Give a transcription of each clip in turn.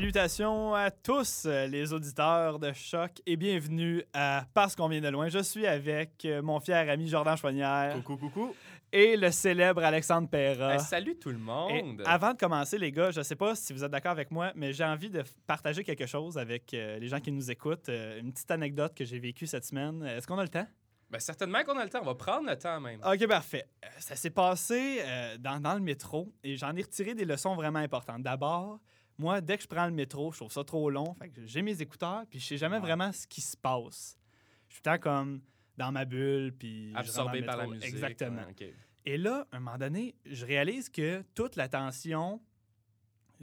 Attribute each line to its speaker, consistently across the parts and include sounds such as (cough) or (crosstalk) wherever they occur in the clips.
Speaker 1: Salutations à tous euh, les auditeurs de Choc et bienvenue à Parce qu'on vient de loin. Je suis avec euh, mon fier ami Jordan Choignard
Speaker 2: Coucou, coucou.
Speaker 1: et le célèbre Alexandre Perra.
Speaker 3: Hey, salut tout le
Speaker 1: Et
Speaker 3: monde!
Speaker 1: avant de commencer, les gars, je sais pas si vous êtes d'accord avec moi, mais j'ai envie de partager quelque chose avec euh, les gens qui nous écoutent. Euh, une petite anecdote que j'ai vécue cette semaine. Est-ce qu'on a le temps?
Speaker 3: Ben, certainement qu'on a le temps, on va prendre le temps même.
Speaker 1: Ok, parfait. Euh, Ça s'est passé dans, dans le métro et j'en ai retiré des leçons vraiment importantes. D'abord, moi, dès que je prends le métro, je trouve ça trop long. Fait que j'ai mes écouteurs, puis je sais jamais
Speaker 2: Ouais.
Speaker 1: vraiment ce qui se passe. Je suis tout le temps comme dans ma bulle, puis.
Speaker 3: Absorbé par la musique.
Speaker 1: Exactement.
Speaker 3: ouais.
Speaker 1: Et là, à un moment donné, je réalise que toute l'attention,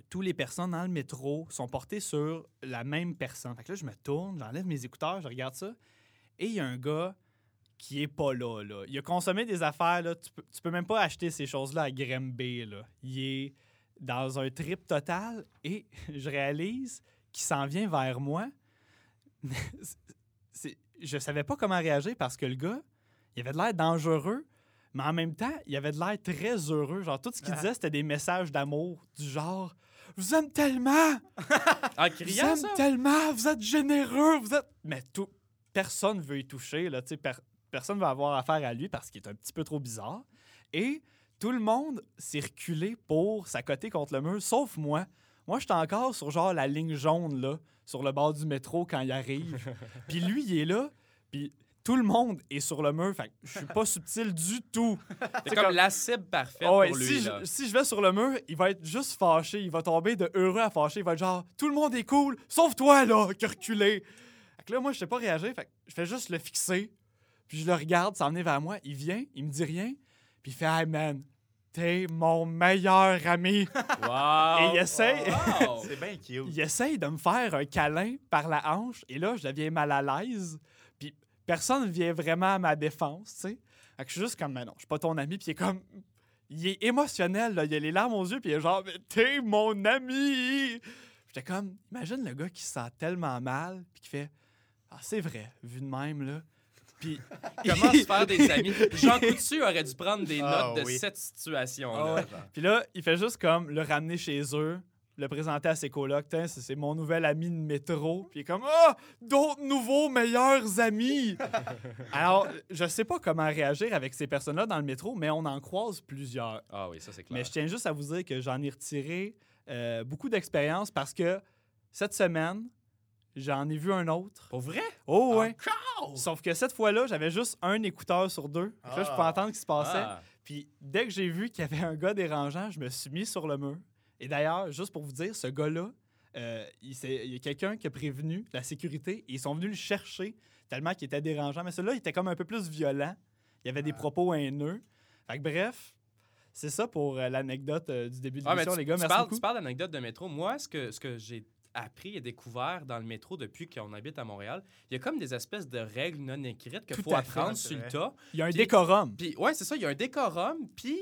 Speaker 1: toutes les personnes dans le métro sont portées sur la même personne. Fait que là, je me tourne, j'enlève mes écouteurs, je regarde ça, et il y a un gars qui est pas là, là. Il a consommé des affaires, là. Tu peux, tu peux même pas acheter ces choses-là à Grimby, là. Il est dans un trip total, et (laughs) je réalise qu'il s'en vient vers moi. (laughs) Je savais pas comment réagir parce que le gars, il avait de l'air dangereux, mais en même temps, il avait de l'air très heureux. Genre, tout ce qu'il
Speaker 2: Ah.
Speaker 1: disait, c'était des messages d'amour, du genre « Je vous aime tellement! (laughs)
Speaker 3: En
Speaker 1: Je vous
Speaker 3: criant,
Speaker 1: aime tellement! Vous êtes généreux! Vous êtes... » Mais tout, personne veut y toucher, là, per- personne veut avoir affaire à lui parce qu'il est un petit peu trop bizarre. Et tout le monde s'est reculé pour s'accoter contre le mur, sauf moi. Moi, j'étais encore sur genre la ligne jaune, là, sur le bord du métro quand il arrive. (laughs) puis lui, il est là, puis tout le monde est sur le mur. Fait que je suis pas subtil du tout.
Speaker 3: C'est comme la cible parfaite
Speaker 1: ouais,
Speaker 3: pour lui.
Speaker 1: si,
Speaker 3: là.
Speaker 1: je, si je vais sur le mur, il va être juste fâché. Il va tomber de heureux à fâché. Il va être genre, tout le monde est cool, sauf toi, là, qui a reculé. Fait que là, moi, je sais pas réagir. Fait que je fais juste le fixer. Puis je le regarde s'en venir vers moi. Il vient, il me dit rien. Puis il fait, hey man, t'es mon meilleur ami.
Speaker 3: Wow!
Speaker 1: Et il essaie-
Speaker 3: Wow! (laughs)
Speaker 2: C'est bien cute.
Speaker 1: il essaye de me faire un câlin par la hanche. Et là, je deviens mal à l'aise. Puis personne ne vient vraiment à ma défense, tu sais. Fait que je suis juste comme, mais non, je suis pas ton ami. Puis il est comme, il est émotionnel, là. Il a les larmes aux yeux. Puis il est genre, mais t'es mon ami. J'étais comme, imagine le gars qui se sent tellement mal. Puis qui fait, ah, c'est vrai, vu de même, là. Puis.
Speaker 3: Comment se faire des amis? Jean Coutu aurait dû prendre des
Speaker 2: Ah,
Speaker 3: notes de
Speaker 2: oui.
Speaker 3: cette
Speaker 1: Ah
Speaker 3: situation-là.
Speaker 1: ouais. Puis là, il fait juste comme le ramener chez eux, le présenter à ses colocs. C'est mon nouvel ami de métro. Puis il est comme Ah, d'autres nouveaux meilleurs amis. Alors, je sais pas comment réagir avec ces personnes-là dans le métro, mais on en croise plusieurs.
Speaker 3: Ah oui, ça c'est clair.
Speaker 1: Mais je tiens juste à vous dire que j'en ai retiré euh, beaucoup d'expérience parce que cette semaine, j'en ai vu un autre.
Speaker 3: Pour vrai?
Speaker 1: Oh, ouais.
Speaker 2: Encore?
Speaker 1: Sauf que cette fois-là, j'avais juste un écouteur sur deux. Là, je pouvais
Speaker 2: Ah.
Speaker 1: entendre ce qui se passait.
Speaker 3: Ah.
Speaker 1: Puis dès que j'ai vu qu'il y avait un gars dérangeant, je me suis mis sur le mur. Et d'ailleurs, juste pour vous dire, ce gars-là, euh, il, il y a quelqu'un qui a prévenu la sécurité et ils sont venus le chercher tellement qu'il était dérangeant. Mais celui-là, il était comme un peu plus violent. Il y avait des
Speaker 2: Ah.
Speaker 1: propos haineux. Fait que bref, c'est ça pour euh, l'anecdote euh, du début de l'émission, les gars.
Speaker 3: tu
Speaker 1: Merci
Speaker 3: parles,
Speaker 1: beaucoup.
Speaker 3: tu parles d'anecdote de métro. Moi, ce que, ce que j'ai appris et découvert dans le métro depuis qu'on habite à Montréal, il y a comme des espèces de règles non écrites qu'il faut
Speaker 1: fait,
Speaker 3: apprendre sur le tas.
Speaker 1: Il y a un
Speaker 3: Puis-
Speaker 1: décorum.
Speaker 3: Puis, ouais, c'est ça, il y a un décorum, puis,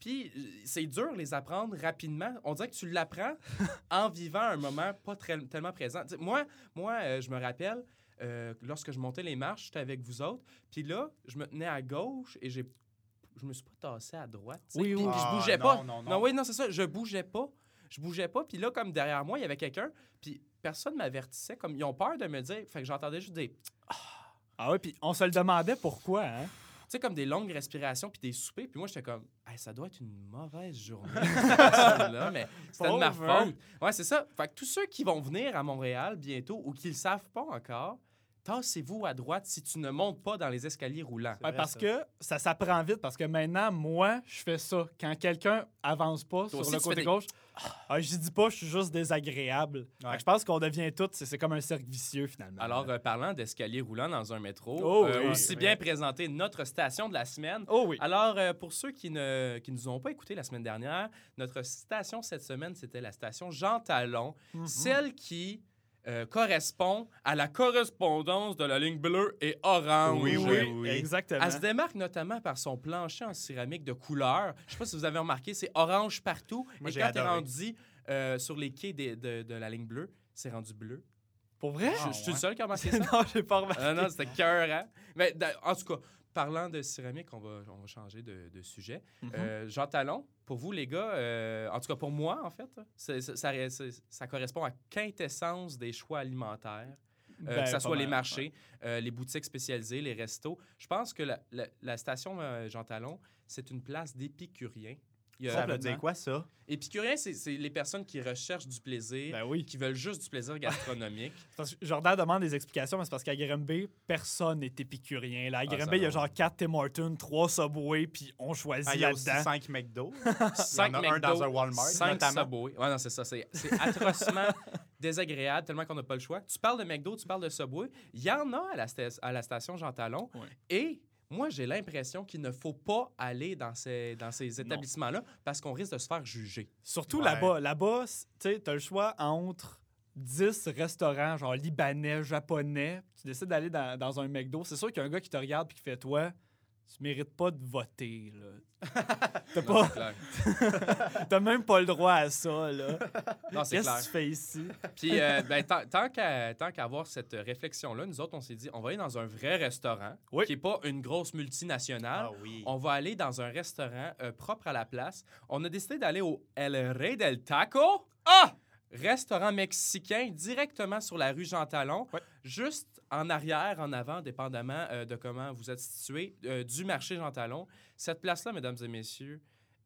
Speaker 3: puis euh, c'est dur les apprendre rapidement. On dirait que tu l'apprends (laughs) en vivant un moment pas très- tellement présent. Moi, moi euh, je me rappelle, euh, lorsque je montais les marches, j'étais avec vous autres, puis là, je me tenais à gauche et j'ai je me suis pas tassé à droite. sais.
Speaker 1: Oui,
Speaker 3: Puis-
Speaker 1: oui.
Speaker 3: puis je
Speaker 2: Ah,
Speaker 3: bougeais
Speaker 2: non,
Speaker 3: pas.
Speaker 2: non, non.
Speaker 3: non, oui, non, c'est ça. Je bougeais pas. Je bougeais pas. Puis là, comme derrière moi, il y avait quelqu'un. Puis personne m'avertissait. Comme ils ont peur de me dire. Fait que j'entendais juste des. Tu
Speaker 1: Ah ouais, puis on se le demandait pourquoi, hein?
Speaker 3: sais, comme des longues respirations puis des soupers. Puis moi, j'étais comme. Hey, ça doit être une mauvaise journée. (laughs) mais c'était de ma
Speaker 1: hein?
Speaker 3: faute. Ouais, c'est ça. Fait que tous ceux qui vont venir à Montréal bientôt ou qui le savent pas encore, tassez-vous à droite si tu ne montes pas dans les escaliers roulants.
Speaker 1: Ouais, parce
Speaker 2: ça.
Speaker 1: que ça s'apprend vite. Parce que maintenant, moi, je fais ça. Quand quelqu'un avance pas sur le côté
Speaker 3: des-
Speaker 1: gauche, ah, je dis pas, je suis juste désagréable.
Speaker 2: Ouais.
Speaker 1: je pense qu'on devient tous, c'est comme un cercle vicieux finalement.
Speaker 3: Alors, euh, parlant d'escaliers roulants dans un métro,
Speaker 1: Oh,
Speaker 3: euh,
Speaker 1: oui,
Speaker 3: aussi
Speaker 2: oui.
Speaker 3: bien présenter notre station de la semaine.
Speaker 1: oh oui.
Speaker 3: Alors, euh, pour ceux qui ne qui nous ont pas écouté la semaine dernière, notre station cette semaine, c'était la station Jean Talon,
Speaker 1: Mhm.
Speaker 3: celle qui euh, correspond à la correspondance de la ligne bleue et orange.
Speaker 2: Oui, oui, oui.
Speaker 1: Exactement.
Speaker 3: Elle se démarque notamment par son plancher en céramique de couleur. Je sais pas si vous avez remarqué, c'est orange partout.
Speaker 2: Moi,
Speaker 3: et
Speaker 2: j'ai
Speaker 3: quand t'es
Speaker 2: adoré.
Speaker 3: rendu euh, sur les quais de, de la ligne bleue, c'est rendu bleu.
Speaker 1: Pour vrai?
Speaker 3: je, je suis le
Speaker 2: ouais.
Speaker 3: seul qui a remarqué ça. (laughs)
Speaker 1: non, j'ai pas remarqué.
Speaker 3: Ah non, c'était cœur, hein? Mais da- en tout cas, parlant de céramique, on va, on va changer de, de sujet.
Speaker 1: Mhm.
Speaker 3: Euh, Jean Talon, pour vous, les gars, euh, en tout cas pour moi, en fait, ça, correspond à quintessence des choix alimentaires. Euh,
Speaker 1: Ben,
Speaker 3: que ce soit les marchés, euh, les boutiques spécialisées, les restos. Je pense que la, la- la station euh, Jean Talon, c'est une place d'épicuriens. Il y a-
Speaker 2: Ça veut dire quoi, ça?
Speaker 3: Épicuriens, c'est c'est les personnes qui recherchent du plaisir,
Speaker 1: Ben oui.
Speaker 3: qui veulent juste du plaisir gastronomique. (laughs)
Speaker 1: Parce que Jordan demande des explications, mais c'est parce qu'à Grimby, personne n'est épicurien. Là. À
Speaker 3: Ah,
Speaker 1: Grimby, il y a genre 4 Tim Hortons, 3 Subway, puis on choisit
Speaker 2: Ah,
Speaker 1: là-dedans.
Speaker 2: 5 McDo. (laughs)
Speaker 3: Cinq
Speaker 2: Il y en a un
Speaker 3: McDo,
Speaker 2: dans un Walmart,
Speaker 3: cinq
Speaker 2: notamment.
Speaker 3: Subway. Ouais, non, c'est ça. C'est c'est atrocement (laughs) désagréable, tellement qu'on n'a pas le choix. Tu parles de McDo, tu parles de Subway. Il y en a à la, sta- à la station Jean Talon.
Speaker 1: Ouais.
Speaker 3: Et moi, j'ai l'impression qu'il ne faut pas aller dans ces, dans ces établissements-là parce qu'on risque de se faire juger.
Speaker 1: Surtout
Speaker 2: Ouais.
Speaker 1: là-bas. Là-bas, tu sais, t'as le choix entre 10 restaurants, genre libanais, japonais. Tu décides d'aller dans, dans un McDo. C'est sûr qu'il y a un gars qui te regarde et qui fait Toi, tu mérites pas de voter. là. (laughs) T'as pas-. (laughs) T'as même pas le droit à ça. là.
Speaker 3: Non, c'est
Speaker 1: Qu'est-ce
Speaker 3: clair.
Speaker 1: que tu fais ici?
Speaker 3: Puis, euh, ben, tant, tant qu'à tant qu'à avoir cette réflexion-là, nous autres, on s'est dit, on va aller dans un vrai restaurant
Speaker 1: Oui.
Speaker 3: qui n'est pas une grosse multinationale.
Speaker 2: Ah oui.
Speaker 3: On va aller dans un restaurant euh, propre à la place. On a décidé d'aller au El Rey del Taco. Ah! Restaurant mexicain directement sur la rue Jean Talon,
Speaker 1: Ouais.
Speaker 3: juste en arrière, en avant, dépendamment euh, de comment vous êtes situé, euh, du marché Jean Talon. Cette place-là, mesdames et messieurs,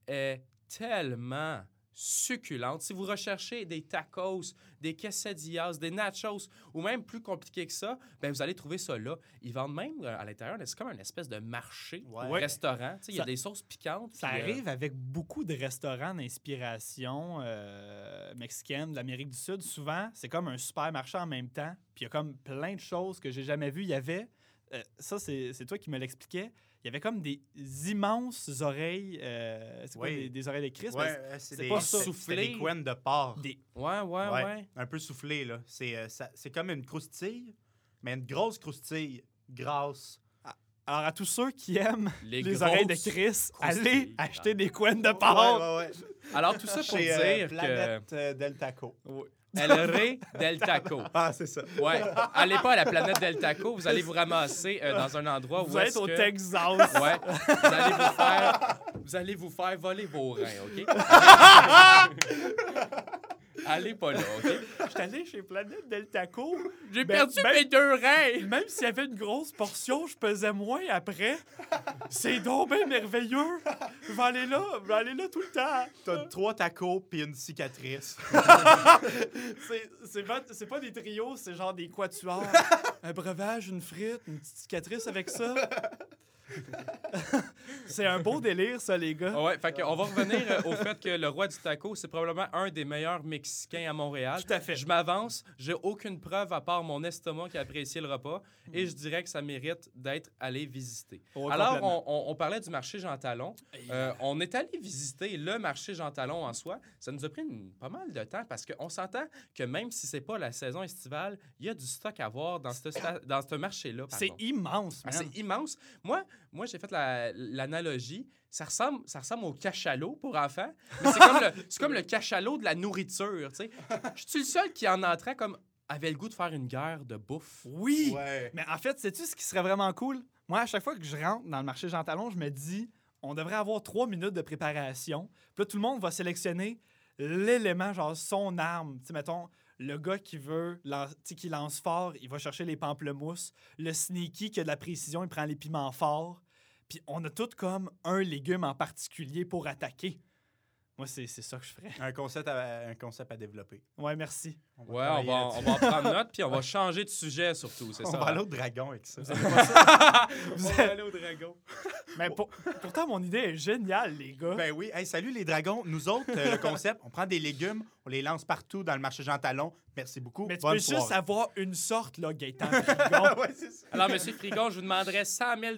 Speaker 3: est tellement succulente. Si vous recherchez des tacos, des quesadillas, des nachos, ou même plus compliqué que ça, ben vous allez trouver ça là. Ils vendent même euh, à l'intérieur, c'est comme un espèce de marché,
Speaker 2: Ouais.
Speaker 3: ou restaurant. Il y a des sauces piquantes.
Speaker 1: Ça
Speaker 3: puis, euh,
Speaker 1: arrive avec beaucoup de restaurants d'inspiration euh, mexicaine, de l'Amérique du Sud. Souvent, c'est comme un supermarché en même temps. Puis il y a comme plein de choses que j'ai jamais vues. Il y avait, euh, ça c'est toi qui me l'expliquais, il y avait comme des immenses oreilles, euh, c'est quoi,
Speaker 2: Oui.
Speaker 1: des, des oreilles de Christ?
Speaker 2: Ouais, euh, c'est des,
Speaker 1: pas
Speaker 2: c'est des couennes de porc.
Speaker 1: Des,
Speaker 3: Ouais, ouais, ouais.
Speaker 2: Ouais. Un peu soufflé, là. C'est euh, ça- c'est comme une croustille, mais une grosse croustille grasse.
Speaker 1: alors à tous ceux qui aiment
Speaker 3: Les,
Speaker 1: les, oreilles de
Speaker 3: croustilles.
Speaker 1: allez acheter des couennes de porc.
Speaker 2: Ouais, ouais, ouais.
Speaker 3: Alors, tout ça (laughs) pour
Speaker 2: Chez
Speaker 3: dire
Speaker 2: euh,
Speaker 3: que
Speaker 2: Planète euh, Del Taco.
Speaker 3: El Rey del Taco. (laughs)
Speaker 2: Ah, c'est ça.
Speaker 3: Ouais. Allez pas à la planète del Taco, vous allez vous ramasser euh, dans un endroit
Speaker 1: Vous
Speaker 3: où
Speaker 1: êtes
Speaker 3: est-ce
Speaker 1: au
Speaker 3: que...
Speaker 1: Texas.
Speaker 3: Ouais. Vous allez vous faire, vous allez vous faire voler vos reins, OK? (laughs) allez pas là, OK?
Speaker 1: Je suis allé chez Planète Del Taco.
Speaker 3: J'ai
Speaker 1: Ben,
Speaker 3: perdu
Speaker 1: ben-
Speaker 3: mes deux reins!
Speaker 1: Même s'il y avait une grosse portion, je pesais moins après. C'est donc bien merveilleux. Je vais aller là, je vais aller là tout le temps.
Speaker 2: T'as trois tacos puis une cicatrice. (laughs)
Speaker 1: C'est- C'est pas, c'est pas des trios, c'est genre des quatuors. Un breuvage, une frite, une petite cicatrice avec ça. (laughs) c'est un beau délire, ça, les gars.
Speaker 3: Ouais, fait qu'on va revenir euh, au fait que le roi du taco, c'est probablement un des meilleurs Mexicains à Montréal.
Speaker 1: Tout à fait.
Speaker 3: Je m'avance, j'ai aucune preuve à part mon estomac qui a apprécié le repas et je dirais que ça mérite d'être allé visiter.
Speaker 1: Oh,
Speaker 3: Alors, on, on- on parlait du marché Jean Talon. Euh, on est allé visiter le marché Jean Talon en soi. Ça nous a pris une- pas mal de temps parce qu'on s'entend que même si c'est pas la saison estivale, il y a du stock à voir dans ce, sta- dans ce marché-là.
Speaker 1: C'est immense,
Speaker 3: Ah, c'est immense. Moi, moi j'ai fait la- l'analogie. Ça ressemble, ça ressemble au cachalot pour enfants. C'est comme, le, c'est comme le cachalot de la nourriture. tu sais. Je suis le seul qui, en entrant, comme, avait le goût de faire une guerre de bouffe.
Speaker 1: Oui!
Speaker 2: Ouais.
Speaker 1: Mais en fait, sais-tu ce qui serait vraiment cool? Moi, à chaque fois que je rentre dans le marché Jean Talon, je me dis, on devrait avoir trois minutes de préparation. Puis là, tout le monde va sélectionner l'élément, genre son arme. Tu sais, mettons, le gars qui veut, lan- tu sais, qui lance fort, il va chercher les pamplemousses. Le sneaky qui a de la précision, il prend les piments forts. Puis on a tout comme un légume en particulier pour attaquer. Moi, c'est c'est ça que je ferais.
Speaker 2: Un concept à, un concept à développer.
Speaker 1: Ouais, merci.
Speaker 2: On va
Speaker 3: Ouais, on va, on va en prendre (laughs) note, puis on va changer de sujet surtout, c'est
Speaker 2: On
Speaker 3: ça?
Speaker 2: va aller au dragon avec ça. (laughs)
Speaker 3: on va aller au dragon.
Speaker 1: Mais pour- pourtant, mon idée est géniale, les gars.
Speaker 2: Ben oui. Hey, salut les dragons. Nous autres, euh, le (laughs) concept, on prend des légumes, on les lance partout dans le marché Jean Talon. Merci beaucoup.
Speaker 1: Mais tu
Speaker 2: Bonne
Speaker 1: peux juste avoir une sorte, là, Gaëtan Frigon.
Speaker 2: ouais, c'est ça.
Speaker 3: Alors, Monsieur Frigon, je vous demanderais 100 000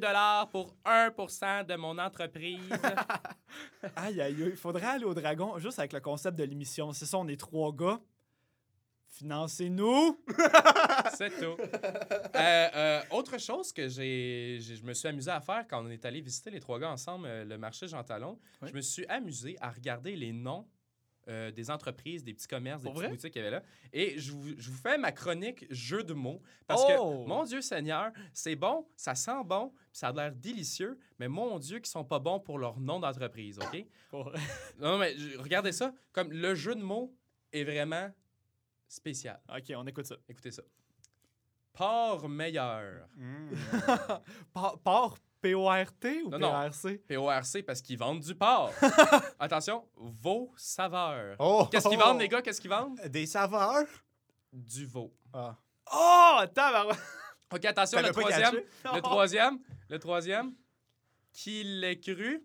Speaker 3: pour 1% de mon entreprise.
Speaker 1: Aïe, aïe, aïe. Il faudrait aller au dragon juste avec le concept de l'émission. C'est ça, on est trois gars. Financez-nous. (laughs)
Speaker 3: C'est tout. Euh, euh, autre chose que j'ai, je me suis amusé à faire quand on est allé visiter les trois gars ensemble euh, le marché Jean Talon,
Speaker 1: Oui.
Speaker 3: je me suis amusé à regarder les noms euh, des entreprises, des petits commerces, des
Speaker 1: Pour
Speaker 3: petites
Speaker 1: vrai?
Speaker 3: boutiques qu'il y avait là. Et je vous, je vous fais ma chronique jeu de mots. Parce
Speaker 1: Oh!
Speaker 3: que, mon Dieu Seigneur, c'est bon, ça sent bon, puis ça a l'air délicieux, mais mon Dieu, qu'ils sont pas bons pour leur nom d'entreprise, OK? Non, mais regardez ça. Comme le jeu de mots est vraiment spécial.
Speaker 1: OK, on écoute ça.
Speaker 3: Écoutez ça. Port meilleur.
Speaker 2: Mm.
Speaker 1: Par, par P-O-R-T ou
Speaker 3: Non.
Speaker 1: P-R-C?
Speaker 3: PORC parce qu'ils vendent du porc. (laughs) Attention, vos saveurs.
Speaker 2: Oh!
Speaker 3: Qu'est-ce qu'ils vendent, les gars? Qu'est-ce qu'ils vendent?
Speaker 2: Des saveurs?
Speaker 3: Du veau.
Speaker 2: Ah.
Speaker 1: Oh, tabarouette!
Speaker 3: OK, attention, le
Speaker 2: T'avais pas
Speaker 3: troisième. Le troisième. Le troisième. Qui l'ait cru?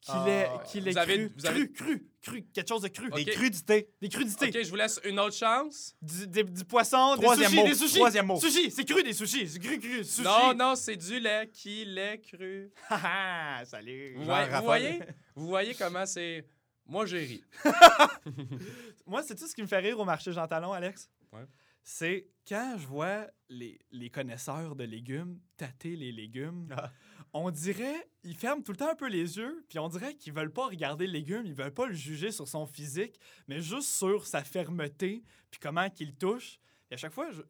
Speaker 1: Qu'il est,
Speaker 2: Ah.
Speaker 1: qu'il est
Speaker 3: Vous avez-
Speaker 1: cru,
Speaker 3: vous avez-
Speaker 1: cru, cru, cru, quelque chose de cru.
Speaker 3: Ok.
Speaker 2: Des crudités.
Speaker 1: Des crudités.
Speaker 3: OK, je vous laisse une autre chance.
Speaker 1: Du, des- du poisson,
Speaker 2: Troisième
Speaker 1: des sushis,
Speaker 2: mot.
Speaker 1: des sushis.
Speaker 2: Troisième mot.
Speaker 1: Sushi, c'est cru des sushis. C'est cru, cru, sushi.
Speaker 3: Non, non, c'est du lait. Qui l'ait cru? (laughs)
Speaker 1: Ah, salut.
Speaker 3: Vous, voyez, vous
Speaker 2: Raphaël.
Speaker 3: voyez? Vous voyez comment c'est... Moi, j'ai ri. (laughs)
Speaker 1: Moi, c'est tout ce qui me fait rire au marché Jean Talon, Alex?
Speaker 3: Ouais.
Speaker 1: C'est quand je vois les, les connaisseurs de légumes tâter les légumes,
Speaker 2: Ah.
Speaker 1: On dirait, ils ferment tout le temps un peu les yeux, puis on dirait qu'ils veulent pas regarder le légume, ils veulent pas le juger sur son physique, mais juste sur sa fermeté, puis comment qu'il touche. Et à chaque fois, je-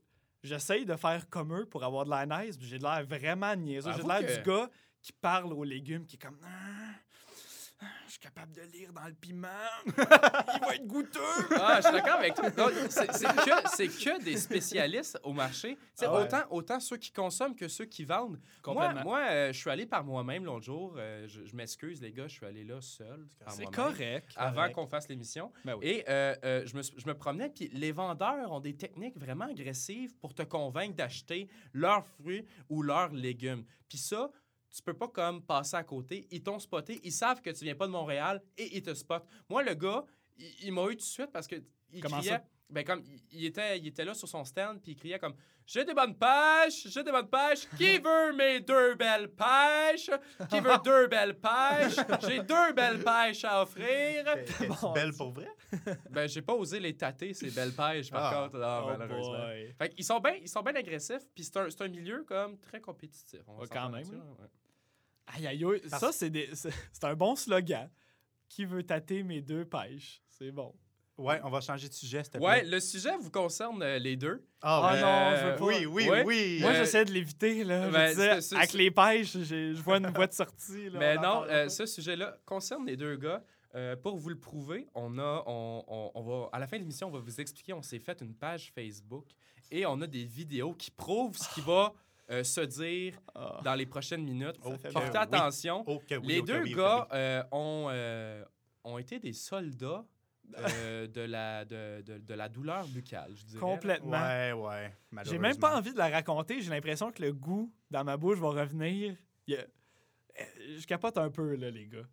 Speaker 1: j'essaye de faire comme eux pour avoir de l'air nice, puis j'ai de l'air vraiment niaiseux. J'ai de l'air
Speaker 3: que-
Speaker 1: du gars qui parle aux légumes, qui est comme... Je suis capable de lire dans le piment. (laughs) Il va être goûteux.
Speaker 3: Ah, je suis d'accord avec toi. C'est c'est que, c'est que des spécialistes au marché.
Speaker 1: Ah ouais.
Speaker 3: autant, autant ceux qui consomment que ceux qui vendent. Moi,
Speaker 1: Complètement.
Speaker 3: moi euh, je suis allé par moi-même l'autre jour. Euh, je je m'excuse, les gars, je suis allé là seul.
Speaker 1: C'est correct.
Speaker 3: Avant qu'on fasse l'émission.
Speaker 1: Ben oui.
Speaker 3: Et euh, euh, je, me, je me promenais, puis les vendeurs ont des techniques vraiment agressives pour te convaincre d'acheter leurs fruits ou leurs légumes. Puis ça, tu peux pas comme passer à côté. Ils t'ont spoté, ils savent que tu viens pas de Montréal et ils te spotent. Moi, le gars, il, il m'a eu tout de suite parce que il
Speaker 1: Comment
Speaker 3: criait.
Speaker 1: ça?
Speaker 3: Ben comme il, il était, il était là sur son stand puis il criait comme j'ai des bonnes pêches, j'ai des bonnes pêches. (laughs) Qui veut mes deux belles pêches? Qui veut deux belles pêches? J'ai deux belles pêches à offrir. (laughs)
Speaker 1: Bon,
Speaker 2: belle pour vrai? (laughs)
Speaker 3: Ben, j'ai pas osé les tâter, ces belles pêches, par
Speaker 2: Ah.
Speaker 3: contre. Non,
Speaker 1: Oh
Speaker 3: malheureusement.
Speaker 1: boy.
Speaker 3: Fait qu'ils sont bien ils sont bien agressifs, puis c'est un, c'est un milieu comme très compétitif. on va
Speaker 1: Ouais,
Speaker 3: s'entendre
Speaker 1: quand même,
Speaker 3: là-dessus,
Speaker 1: oui.
Speaker 3: ouais.
Speaker 1: Aïe, aïe, aïe.
Speaker 2: Parce-
Speaker 1: Ça, c'est des- c'est un bon slogan. Qui veut tâter mes deux pêches? C'est bon.
Speaker 2: Ouais, on va changer de sujet, s'il te
Speaker 3: Ouais,
Speaker 2: plaît.
Speaker 3: le sujet vous concerne euh, les deux.
Speaker 2: Ah,
Speaker 1: Ah
Speaker 2: ouais.
Speaker 1: non, je veux pas.
Speaker 2: Oui, oui,
Speaker 3: Ouais.
Speaker 2: oui.
Speaker 1: Moi,
Speaker 3: Euh,
Speaker 1: j'essaie de l'éviter, là. Je
Speaker 3: ben,
Speaker 1: disais,
Speaker 3: c'est- c'est-
Speaker 1: avec les pêches, j'ai- je vois une voie de sortie. Là,
Speaker 3: Mais non, euh, ce sujet-là concerne les deux gars. Euh, pour vous le prouver, on a, on, on- on va, à la fin de l'émission, on va vous expliquer. On s'est fait une page Facebook et on a des vidéos qui prouvent ce qui va euh, se dire
Speaker 1: Ah.
Speaker 3: dans les prochaines minutes.
Speaker 2: Oh,
Speaker 3: Portez attention.
Speaker 2: Oui,
Speaker 3: les deux
Speaker 2: oui,
Speaker 3: gars euh, ont, euh, ont été des soldats (laughs) euh, de, la, de, de- de la douleur buccale, je dirais.
Speaker 1: Complètement.
Speaker 2: Ouais, ouais.
Speaker 1: J'ai même pas envie de la raconter. J'ai l'impression que le goût dans ma bouche va revenir. Je capote un peu, là, les gars.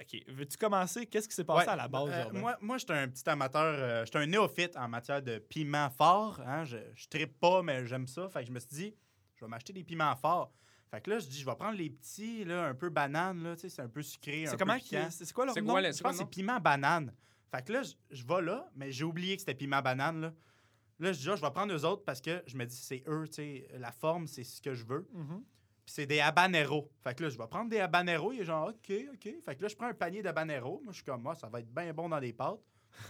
Speaker 1: OK. Veux-tu commencer? Qu'est-ce qui s'est passé
Speaker 2: Ouais,
Speaker 1: à la base,
Speaker 2: euh, moi, moi je suis un petit amateur, euh, je suis un néophyte en matière de piment fort. Hein, je je trippe pas, mais j'aime ça. Fait que je me suis dit, vais m'acheter des piments forts. Fait que là, je dis, je vais prendre les petits, là, un peu banane, là, tu sais, c'est un peu sucré, un
Speaker 1: C'est
Speaker 2: peu
Speaker 1: comment qui
Speaker 2: piquant.
Speaker 1: C'est c'est quoi leur
Speaker 3: C'est
Speaker 1: nom?
Speaker 3: quoi, le-
Speaker 2: Je pense que c'est piment banane. Fait que là, je, je vais là, mais j'ai oublié que c'était piment banane, là. Là, je dis, ah, je vais prendre eux autres parce que je me dis, c'est eux, tu sais, la forme, c'est ce que je veux.
Speaker 1: Mhm.
Speaker 2: Puis c'est des habaneros. Fait que là, je vais prendre des habaneros. Il est genre, OK, OK. Fait que là, je prends un panier d'habaneros. Moi, je suis comme, moi, ça va être bien bon dans les pâtes. (laughs)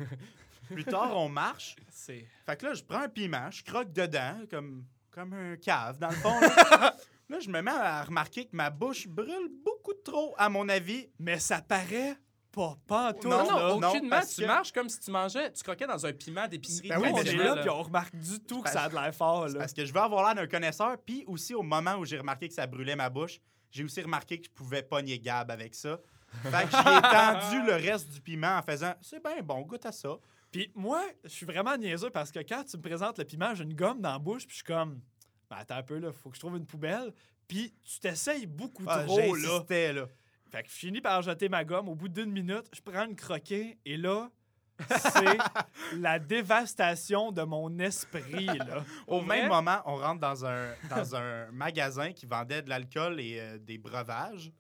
Speaker 2: Plus tard, on marche. Fait que là, je prends un piment, je croque dedans, comme, comme un cave, dans le fond. Là. (laughs) Là, je me mets à remarquer que ma bouche brûle beaucoup trop, à mon avis.
Speaker 1: Mais ça paraît pas, pas tout,
Speaker 2: Non,
Speaker 3: Non, non,
Speaker 1: là.
Speaker 2: non,
Speaker 3: aucunement. tu
Speaker 2: que-
Speaker 3: marches comme si tu mangeais, tu croquais dans un piment d'épicerie.
Speaker 2: Ben oui, mais
Speaker 1: là, puis on remarque du tout que ça a de l'air fort, là.
Speaker 2: Parce que je veux avoir l'air d'un connaisseur. Puis aussi, au moment où j'ai remarqué que ça brûlait ma bouche, j'ai aussi remarqué que je pouvais pogner Gab avec ça. Fait que j'y ai (laughs) tendu le reste du piment en faisant C'est bien bon, goûte à ça.
Speaker 1: Puis moi, je suis vraiment niaiseux parce que quand tu me présentes le piment, j'ai une gomme dans la bouche, puis je suis comme, ben, attends un peu, là, faut que je trouve une poubelle. Puis tu t'essayes beaucoup
Speaker 2: Ah,
Speaker 1: trop, là.
Speaker 2: J'insistais, là.
Speaker 1: Fait que je finis par jeter ma gomme. Au bout d'une minute, je prends une croquet et là, (laughs) c'est la dévastation de mon esprit, là.
Speaker 2: Au même moment, on rentre dans un, dans un magasin qui vendait de l'alcool et euh, des breuvages.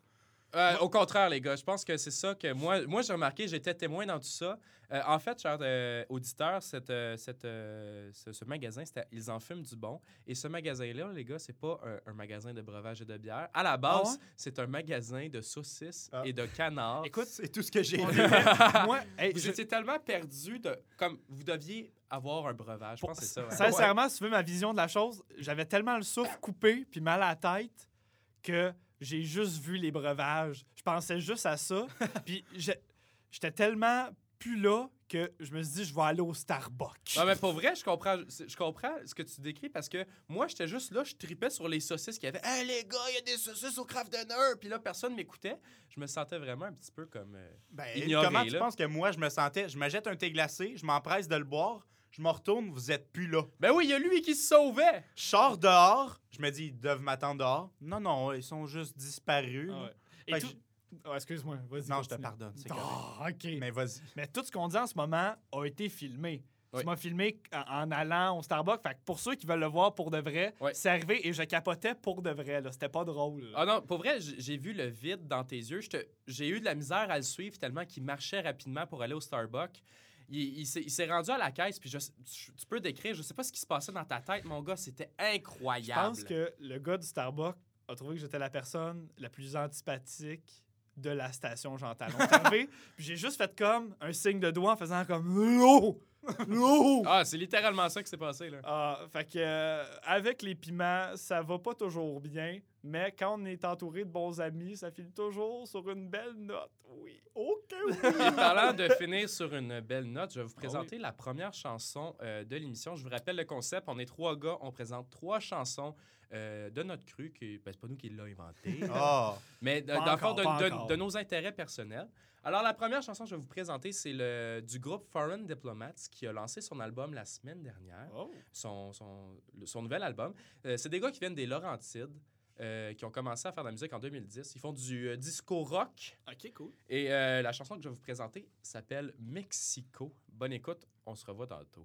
Speaker 3: Euh, au contraire, les gars, je pense que c'est ça que moi, moi j'ai remarqué, j'étais témoin dans tout ça. Euh, en fait, chers euh, auditeurs, cette, euh, cette, euh, ce, ce magasin, c'était Ils en fument du bon. Et ce magasin-là, les gars, c'est pas un, un magasin de breuvage et de bière. À la base,
Speaker 1: Ah ouais?
Speaker 3: c'est un magasin de saucisses
Speaker 2: Ah.
Speaker 3: et de canards.
Speaker 1: Écoute,
Speaker 2: C'est tout ce que j'ai (laughs)
Speaker 1: moi, hey,
Speaker 3: vous
Speaker 1: je-
Speaker 3: étiez tellement perdu de. Comme vous deviez avoir un breuvage. Je pense que c'est ça. ouais.
Speaker 1: Sincèrement, si tu veux ma vision de la chose, j'avais tellement le souffle coupé puis mal à la tête que j'ai juste vu les breuvages. Je pensais juste à ça. (laughs) puis j'étais tellement plus là que je me suis dit, je vais aller au Starbucks.
Speaker 3: Non, mais pour vrai, je comprends, je comprends ce que tu décris parce que moi, j'étais juste là, je tripais sur les saucisses qu'il y avait. Hey les gars, il y a des saucisses au Kraft Dinner! Puis là, personne m'écoutait. Je me sentais vraiment un petit peu comme. euh,
Speaker 2: Ben,
Speaker 3: Ignoré,
Speaker 2: comment tu penses que moi, je me sentais? Je m'achète un thé glacé, je m'empresse de le boire, je me retourne, vous êtes plus là.
Speaker 3: Ben oui, il y a lui qui se sauvait!
Speaker 2: Je sors dehors, je me dis, ils doivent m'attendre dehors. Non, non, ils sont juste disparus.
Speaker 1: Ah ouais.
Speaker 2: Fait
Speaker 1: Et
Speaker 2: que
Speaker 1: tout... Excuse-moi, vas-y.
Speaker 2: Non, je te pardonne, c'est.
Speaker 1: Ah, OK. Mais...
Speaker 2: Mais vas-y.
Speaker 1: tout ce qu'on dit en ce moment a été filmé.
Speaker 3: Oui.
Speaker 1: Tu m'as filmé en, allant au Starbucks. Fait que pour ceux qui veulent le voir pour de vrai,
Speaker 3: Ouais.
Speaker 1: c'est arrivé et je capotais pour de vrai. là. C'était pas drôle. là.
Speaker 3: Ah non, pour vrai, j'ai vu le vide dans tes yeux. J'ai eu de la misère à le suivre tellement qu'il marchait rapidement pour aller au Starbucks. Il, il s'est rendu à la caisse, puis je- tu peux décrire, je sais pas ce qui se passait dans ta tête, mon gars, c'était
Speaker 1: Je
Speaker 3: incroyable.
Speaker 1: pense que le gars du Starbucks a trouvé que j'étais la personne la plus antipathique de la station Jean Talon. Je (laughs) puis j'ai juste fait comme un signe de doigt en faisant comme l'eau, l'eau. (laughs)
Speaker 3: Ah, c'est littéralement ça qui s'est passé, là.
Speaker 1: Ah, fait que euh, avec les piments, ça va pas toujours bien, mais quand on est entouré de bons amis, ça file toujours sur une belle note. Oui, ok, oui.
Speaker 3: Et parlant de finir sur une belle note, je vais
Speaker 1: Ah
Speaker 3: vous présenter la première chanson euh, de l'émission. Je vous rappelle le concept. On est trois gars, on présente trois chansons euh, de notre cru. Qui, ben, c'est pas nous qui l'avons inventé,
Speaker 2: Ah,
Speaker 3: mais de,
Speaker 1: Pas
Speaker 3: dans le fond,
Speaker 1: encore,
Speaker 3: de,
Speaker 1: pas
Speaker 3: de-
Speaker 1: encore.
Speaker 3: de nos intérêts personnels. Alors, la première chanson que je vais vous présenter, c'est le, du groupe Foreign Diplomats qui a lancé son album la semaine dernière,
Speaker 1: Oh.
Speaker 3: son, son, son nouvel album. Euh, c'est des gars qui viennent des Laurentides. euh, qui ont commencé à faire de la musique en 2010. Ils font du euh, disco rock.
Speaker 1: Ok, cool.
Speaker 3: Et la chanson que je vais vous présenter s'appelle Mexico. Bonne écoute, on se revoit tantôt.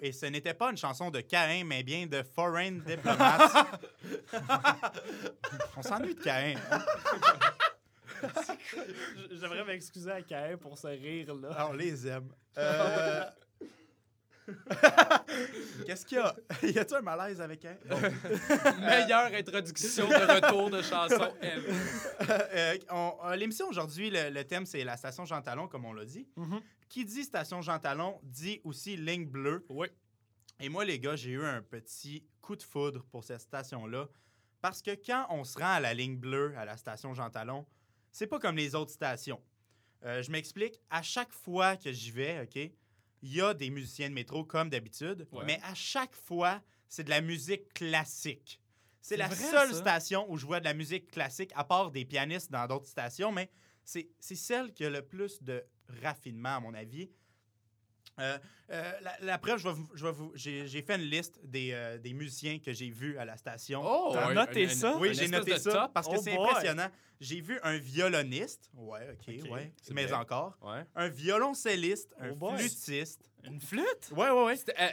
Speaker 2: Et ce n'était pas une chanson de Caïn, mais bien de Foreign (laughs) Diplomat. On s'ennuie de Caïn. hein?
Speaker 1: J'aimerais m'excuser à Caïn pour ce rire-là.
Speaker 2: Ah, on les aime. Euh, (laughs) Qu'est-ce qu'il y a? y a-tu un malaise avec Caïn? Bon.
Speaker 3: Meilleure introduction de retour de chanson (laughs) ever.
Speaker 2: Euh, on- euh, L'émission aujourd'hui, le, le thème, c'est la station Jean Talon, comme on l'a dit.
Speaker 1: Mhm.
Speaker 2: Qui dit station Jean Talon dit aussi ligne bleue.
Speaker 1: Oui.
Speaker 2: Et moi, les gars, j'ai eu un petit coup de foudre pour cette station-là. Parce que quand on se rend à la ligne bleue, à la station Jean Talon, c'est pas comme les autres stations. Euh, je m'explique. À chaque fois que j'y vais, OK, il y a des musiciens de métro comme d'habitude.
Speaker 3: Ouais.
Speaker 2: Mais à chaque fois, c'est de la musique classique. C'est la
Speaker 1: vrai,
Speaker 2: seule
Speaker 1: ça.
Speaker 2: station où je vois de la musique classique, à part des pianistes dans d'autres stations, mais c'est celle qui a le plus de raffinement, à mon avis. Euh, euh, la, la preuve, je vais vous- je vais vous- j'ai fait une liste des, euh, des musiciens que j'ai vus à la station.
Speaker 3: Oh,
Speaker 1: T'as
Speaker 3: un-
Speaker 1: noté
Speaker 3: un-
Speaker 1: ça?
Speaker 2: oui,
Speaker 3: un
Speaker 2: j'ai noté ça
Speaker 3: top.
Speaker 2: parce que
Speaker 1: Oh
Speaker 2: c'est impressionnant. J'ai vu un violoniste, ouais, ok, ouais, mais
Speaker 3: bien.
Speaker 2: encore,
Speaker 3: Ouais.
Speaker 2: un violoncelliste, un
Speaker 1: Oh boy.
Speaker 2: flûtiste.
Speaker 1: Une flûte?
Speaker 2: Ouais, ouais, ouais.
Speaker 3: Euh,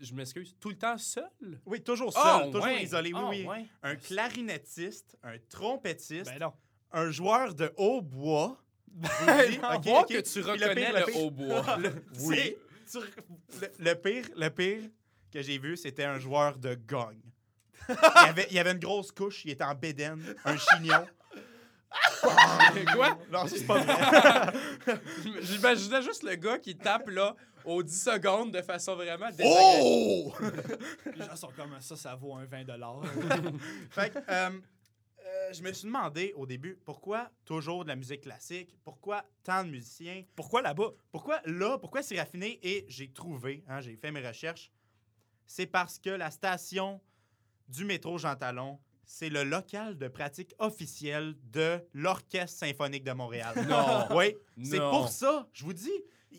Speaker 3: je m'excuse, tout le temps seul?
Speaker 2: Oui, toujours seul,
Speaker 3: Ah,
Speaker 2: toujours
Speaker 3: ouais.
Speaker 2: isolé, oui,
Speaker 3: Ah,
Speaker 2: oui.
Speaker 3: ouais.
Speaker 2: Un clarinettiste, un trompettiste,
Speaker 1: Ben non.
Speaker 2: Un joueur de hautbois. Je vous
Speaker 1: Ben
Speaker 2: dis,
Speaker 1: non.
Speaker 2: ok,
Speaker 3: Voir
Speaker 2: ok.
Speaker 3: que tu reconnais
Speaker 2: pire,
Speaker 3: le,
Speaker 2: pire-
Speaker 3: hautbois. (laughs)
Speaker 2: Le-
Speaker 3: Oui.
Speaker 2: c'est- tu- le, le pire, le pire que j'ai vu, c'était un joueur de gong. il, y avait, il y avait une grosse couche, il était en bédaine, un chignon. (laughs)
Speaker 3: Quoi?
Speaker 2: Non, c'est pas vrai. (laughs)
Speaker 3: J'imaginais juste le gars qui tape là aux 10 secondes de façon vraiment désagréable.
Speaker 2: Oh!
Speaker 1: Les gens sont comme ça, ça vaut un 20
Speaker 2: Fait que, euh, euh, je me suis demandé au début, pourquoi toujours de la musique classique? Pourquoi tant de musiciens?
Speaker 1: Pourquoi là-bas?
Speaker 2: Pourquoi là? Pourquoi c'est raffiné? Et j'ai trouvé, hein, j'ai fait mes recherches, c'est parce que la station du métro Jean Talon, c'est le local de pratique officiel de l'Orchestre symphonique de Montréal. (laughs)
Speaker 3: Non.
Speaker 2: Oui, c'est
Speaker 3: Non.
Speaker 2: pour ça, je vous dis,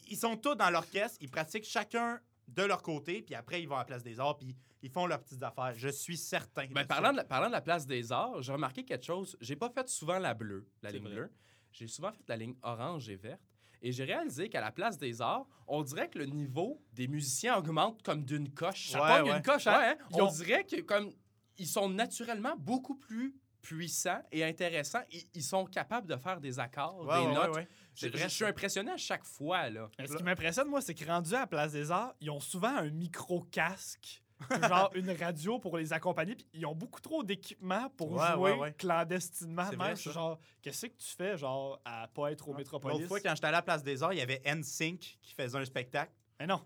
Speaker 2: ils sont tous dans l'orchestre, ils pratiquent chacun de leur côté, puis après, ils vont à la Place des Arts, puis ils font leurs petites affaires. Je suis certain.
Speaker 3: Ben,
Speaker 2: ça.
Speaker 3: parlant, de la, parlant de la place des arts, j'ai remarqué quelque chose. J'ai pas fait souvent la bleue, la ligne
Speaker 1: vrai.
Speaker 3: bleue. J'ai souvent fait la ligne orange et verte. Et j'ai réalisé qu'à la place des arts, on dirait que le niveau des musiciens augmente comme d'une coche.
Speaker 2: Ouais,
Speaker 1: pogne
Speaker 2: ouais.
Speaker 1: une coche, hein?
Speaker 3: Ouais, hein? On
Speaker 1: ont-
Speaker 3: dirait que comme ils sont naturellement beaucoup plus puissants et intéressants, ils, ils sont capables de faire des accords,
Speaker 2: Ouais,
Speaker 3: des
Speaker 2: ouais,
Speaker 3: notes.
Speaker 2: ouais, ouais.
Speaker 3: Je,
Speaker 2: C'est vrai,
Speaker 3: je suis impressionné à chaque fois là.
Speaker 1: Ce qui m'impressionne, moi, c'est que rendu à la Place des Arts, ils ont souvent un micro-casque, genre une radio pour les accompagner, puis ils ont beaucoup trop d'équipement pour
Speaker 2: Ouais,
Speaker 1: jouer
Speaker 2: ouais, ouais.
Speaker 1: clandestinement. Même, genre, qu'est-ce que tu fais, genre, à pas être au Métropolis?
Speaker 2: L'autre fois, quand j'étais à la Place des Arts, il y avait NSYNC qui faisait un spectacle.
Speaker 1: Mais non.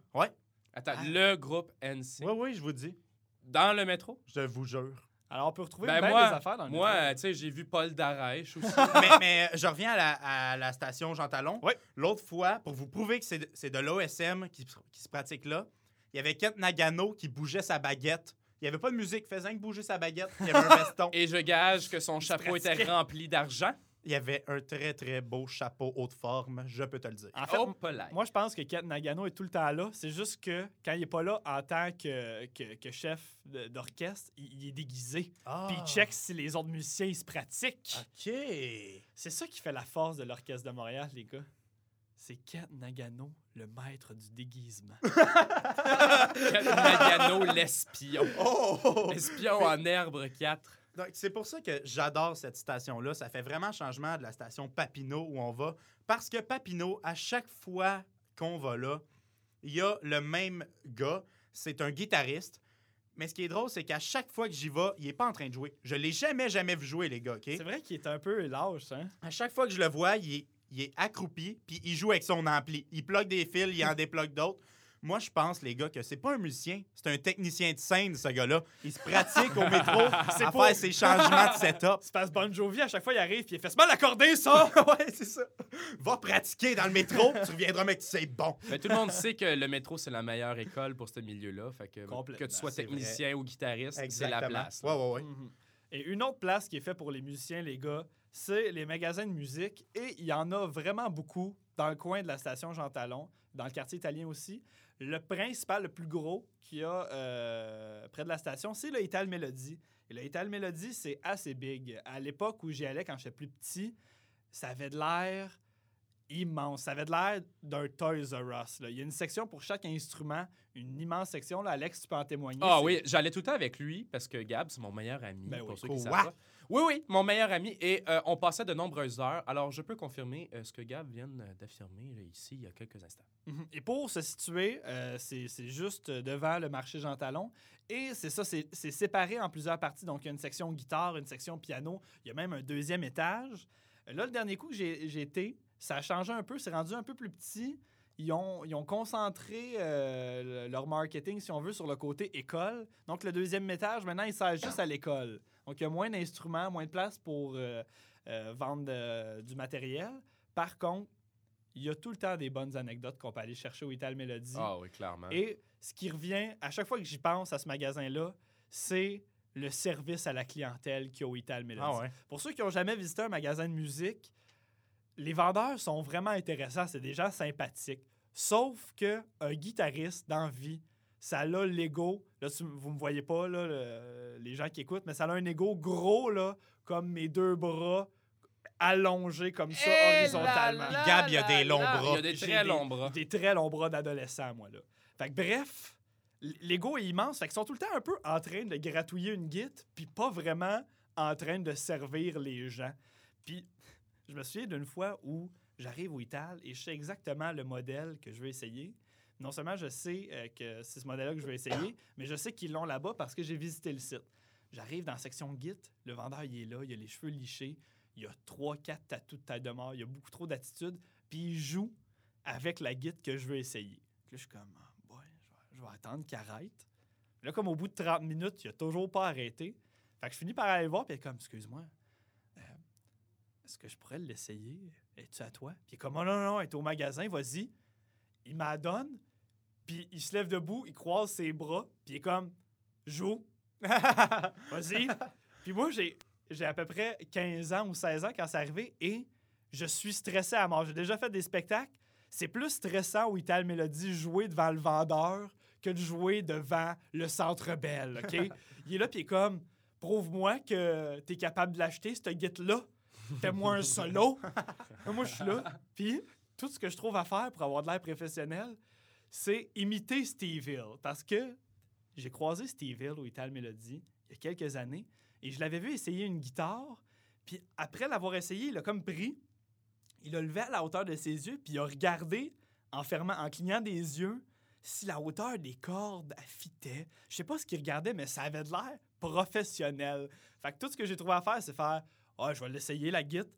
Speaker 3: Attends,
Speaker 2: Ah.
Speaker 3: le groupe NC
Speaker 2: Oui, oui, je vous dis.
Speaker 3: dans le métro?
Speaker 2: Je vous jure.
Speaker 1: Alors, on peut retrouver
Speaker 3: Ben moi,
Speaker 1: des affaires dans le
Speaker 3: moi,
Speaker 1: métro.
Speaker 3: tu sais, j'ai vu Paul Darèche aussi. (laughs)
Speaker 2: mais, mais, euh, je reviens à la, à la station Jean Talon.
Speaker 1: Ouais.
Speaker 2: L'autre fois, pour vous prouver que c'est de, c'est de l'OSM qui, qui se pratique là, il y avait Kent Nagano qui bougeait sa baguette. Il n'y avait pas de musique, il faisait que bouger sa baguette. Il y avait un (laughs) veston.
Speaker 3: Et je gage que son chapeau était rempli d'argent.
Speaker 2: Il y avait un très, très beau chapeau haute forme, je peux te le dire.
Speaker 1: En fait,
Speaker 3: Oh,
Speaker 1: moi, je pense que Ket Nagano est tout le temps là. C'est juste que quand il est pas là en tant que, que, que chef d'orchestre, il, il est déguisé.
Speaker 2: Ah.
Speaker 1: Puis il check si les autres musiciens ils se pratiquent.
Speaker 2: OK.
Speaker 1: C'est ça qui fait la force de l'Orchestre de Montréal, les gars. C'est Ket Nagano, le maître du déguisement. (laughs)
Speaker 3: Nagano, l'espion.
Speaker 2: Oh!
Speaker 3: L'espion en herbe 4.
Speaker 2: Donc, c'est pour ça que j'adore cette station-là. Ça fait vraiment changement de la station Papineau où on va. Parce que Papineau, à chaque fois qu'on va là, il y a le même gars. C'est un guitariste. Mais ce qui est drôle, c'est qu'à chaque fois que j'y vais, il est pas en train de jouer. Je l'ai jamais, jamais vu jouer, les gars, OK?
Speaker 1: C'est vrai qu'il est un peu lâche, hein?
Speaker 2: À chaque fois que je le vois, il est, il est accroupi, puis il joue avec son ampli. Il plug des fils, il en déplogue d'autres. Moi, je pense, les gars, que c'est pas un musicien, c'est un technicien de scène, ce gars-là. Il se pratique au métro (laughs)
Speaker 1: C'est
Speaker 2: à
Speaker 1: pour-
Speaker 2: faire ses changements de setup.
Speaker 1: C'est parce que Bon Jovi, à chaque fois, il arrive puis il fait C'est mal accordé, ça! (laughs) (laughs)
Speaker 2: ouais, c'est ça. Va pratiquer dans le métro, tu reviendras, mec, c'est bon.
Speaker 3: Mais tout le monde sait que le métro, c'est la meilleure école pour ce milieu-là. Fait que, que tu sois
Speaker 2: c'est
Speaker 3: technicien ou guitariste, c'est la place.
Speaker 2: Ouais, ouais, ouais.
Speaker 1: Mhm. Et une autre place qui est faite pour les musiciens, les gars, c'est les magasins de musique. Et il y en a vraiment beaucoup dans le coin de la station Jean Talon, dans le quartier italien aussi. Le principal, le plus gros qu'il y a euh, près de la station, c'est le Ital Melody. Et le Ital Melody, c'est assez big. À l'époque où j'y allais quand j'étais plus petit, ça avait de l'air immense. Ça avait de l'air d'un Toys R Us. là. Il y a une section pour chaque instrument, une immense section. Là. Alex, tu peux en témoigner.
Speaker 3: Ah oui, j'allais tout le temps avec lui parce que Gab, c'est mon meilleur ami.
Speaker 1: Ben
Speaker 3: pour
Speaker 1: oui.
Speaker 3: ceux qui savent
Speaker 2: Quoi?
Speaker 3: pas. Oui, oui, mon meilleur ami. Et euh, on passait de nombreuses heures. Alors, je peux confirmer euh, ce que Gab vient euh, d'affirmer ici il y a quelques instants.
Speaker 1: Mhm. Et pour se situer, c'est juste devant le marché Jean Talon. Et c'est ça, c'est séparé en plusieurs parties. Donc, il y a une section guitare, une section piano. Il y a même un deuxième étage. Là, le dernier coup que j'ai été, ça a changé un peu. C'est rendu un peu plus petit. Ils ont, ils ont concentré le- leur marketing, si on veut, sur le côté école. Donc, le deuxième étage, maintenant, il sert juste à l'école. Donc, il y a moins d'instruments, moins de place pour euh, euh, vendre euh, du matériel. Par contre, il y a tout le temps des bonnes anecdotes qu'on peut aller chercher au Ital Melody.
Speaker 3: Ah oui, clairement.
Speaker 1: Et ce qui revient, à chaque fois que j'y pense à ce magasin-là, c'est le service à la clientèle qu'il y a au Ital Melody.
Speaker 2: Ah ouais.
Speaker 1: Pour ceux qui n'ont jamais visité un magasin de musique, les vendeurs sont vraiment intéressants. C'est des gens sympathiques. Sauf que un guitariste dans vie, ça a l'ego. Là, tu- vous me voyez pas, là, le- les gens qui écoutent, mais ça a un ego gros, là, comme mes deux bras allongés comme ça,
Speaker 3: Eh
Speaker 1: horizontalement.
Speaker 2: là Gab, il y a des longs bras.
Speaker 3: Il y a des très longs bras.
Speaker 1: Des très longs bras d'adolescent, moi, là. Fait que bref, l'ego est immense. Fait qu'ils sont tout le temps un peu en train de gratouiller une guite, puis pas vraiment en train de servir les gens. Puis je me souviens d'une fois où j'arrive au Ital et je sais exactement le modèle que je veux essayer. Non seulement je sais euh, que c'est ce modèle-là que je veux essayer, mais je sais qu'ils l'ont là-bas parce que j'ai visité le site. J'arrive dans la section Git, le vendeur il est là, il a les cheveux lichés, il a trois, quatre tatous de taille de mort, il a beaucoup trop d'attitude, puis il joue avec la Git que je veux essayer. Là, je suis comme, ah, boy, je vais, vais attendre qu'il arrête. Là, comme au bout de 30 minutes, il a toujours pas arrêté. Fait que je finis par aller le voir, puis comme, excuse-moi, euh, est-ce que je pourrais l'essayer? Es-tu à toi? Puis comme, oh, non, non, non, elle est au magasin, vas-y. Il m'a donne, puis il se lève debout, il croise ses bras, puis il est comme, joue. (laughs) Vas-y. (laughs) Puis moi, j'ai, j'ai à peu près 15 ans ou 16 ans quand c'est arrivé et je suis stressé à mort. J'ai déjà fait des spectacles. C'est plus stressant où Ital Mélodie jouer devant le vendeur que de jouer devant le Centre Bell, OK? (laughs) il est là, puis il est comme, prouve-moi que t'es capable de l'acheter, cette guide-là. Fais-moi un solo. Moi, je suis là. Puis tout ce que je trouve à faire pour avoir de l'air professionnel, c'est imiter Steve Hill. Parce que j'ai croisé Steve Hill au Ital Melody il y a quelques années et je l'avais vu essayer une guitare. Puis après l'avoir essayé, il a comme pris, il a levé à la hauteur de ses yeux, puis il a regardé en fermant, en clignant des yeux, si la hauteur des cordes affitait. Je sais pas ce qu'il regardait, mais ça avait de l'air professionnel. Fait que tout ce que j'ai trouvé à faire, c'est faire Ah, je vais l'essayer, la guitare.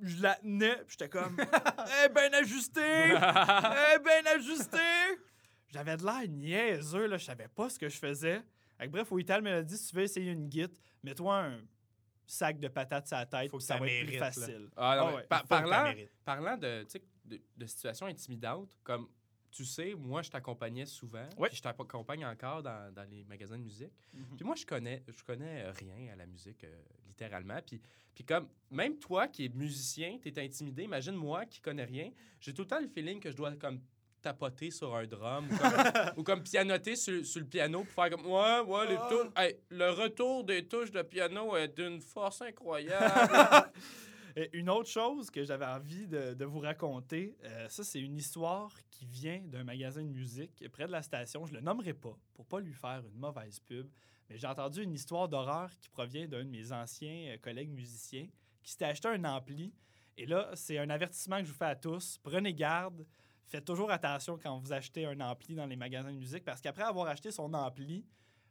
Speaker 1: Je la tenais, puis j'étais comme (laughs) Eh ben ajusté! Eh ben ajusté! J'avais de l'air niaiseux, là. Je savais pas ce que je faisais. Fait que bref, au Ital Melody, si tu veux essayer une guitare, mets-toi un sac de patates à la tête,
Speaker 2: Faut que
Speaker 1: ça
Speaker 2: ça
Speaker 1: va être plus facile.
Speaker 3: Ah, non,
Speaker 1: Ah ouais.
Speaker 3: par- parlant, parlant de, de, de situations intimidantes, comme tu sais, moi, je t'accompagnais souvent. Puis je t'accompagne encore dans, dans les magasins de musique.
Speaker 1: Mhm.
Speaker 3: Puis moi, je connais, je connais rien à la musique, euh, littéralement. Puis, puis comme, même toi qui es musicien, tu es intimidé. Imagine moi qui connais rien. J'ai tout le temps le feeling que je dois comme tapoter sur un drum ou comme, (laughs) ou comme pianoter sur, sur le piano pour faire comme ouais ouais les Hey, le retour des touches de piano est d'une force incroyable (laughs)
Speaker 1: Une autre chose que j'avais envie de, de vous raconter, euh, ça, c'est une histoire qui vient d'un magasin de musique près de la station. Je le nommerai pas pour pas lui faire une mauvaise pub, mais j'ai entendu une histoire d'horreur qui provient d'un de mes anciens euh, collègues musiciens qui s'était acheté un ampli. Et là, c'est un avertissement que je vous fais à tous. Prenez garde. Faites toujours attention quand vous achetez un ampli dans les magasins de musique parce qu'après avoir acheté son ampli,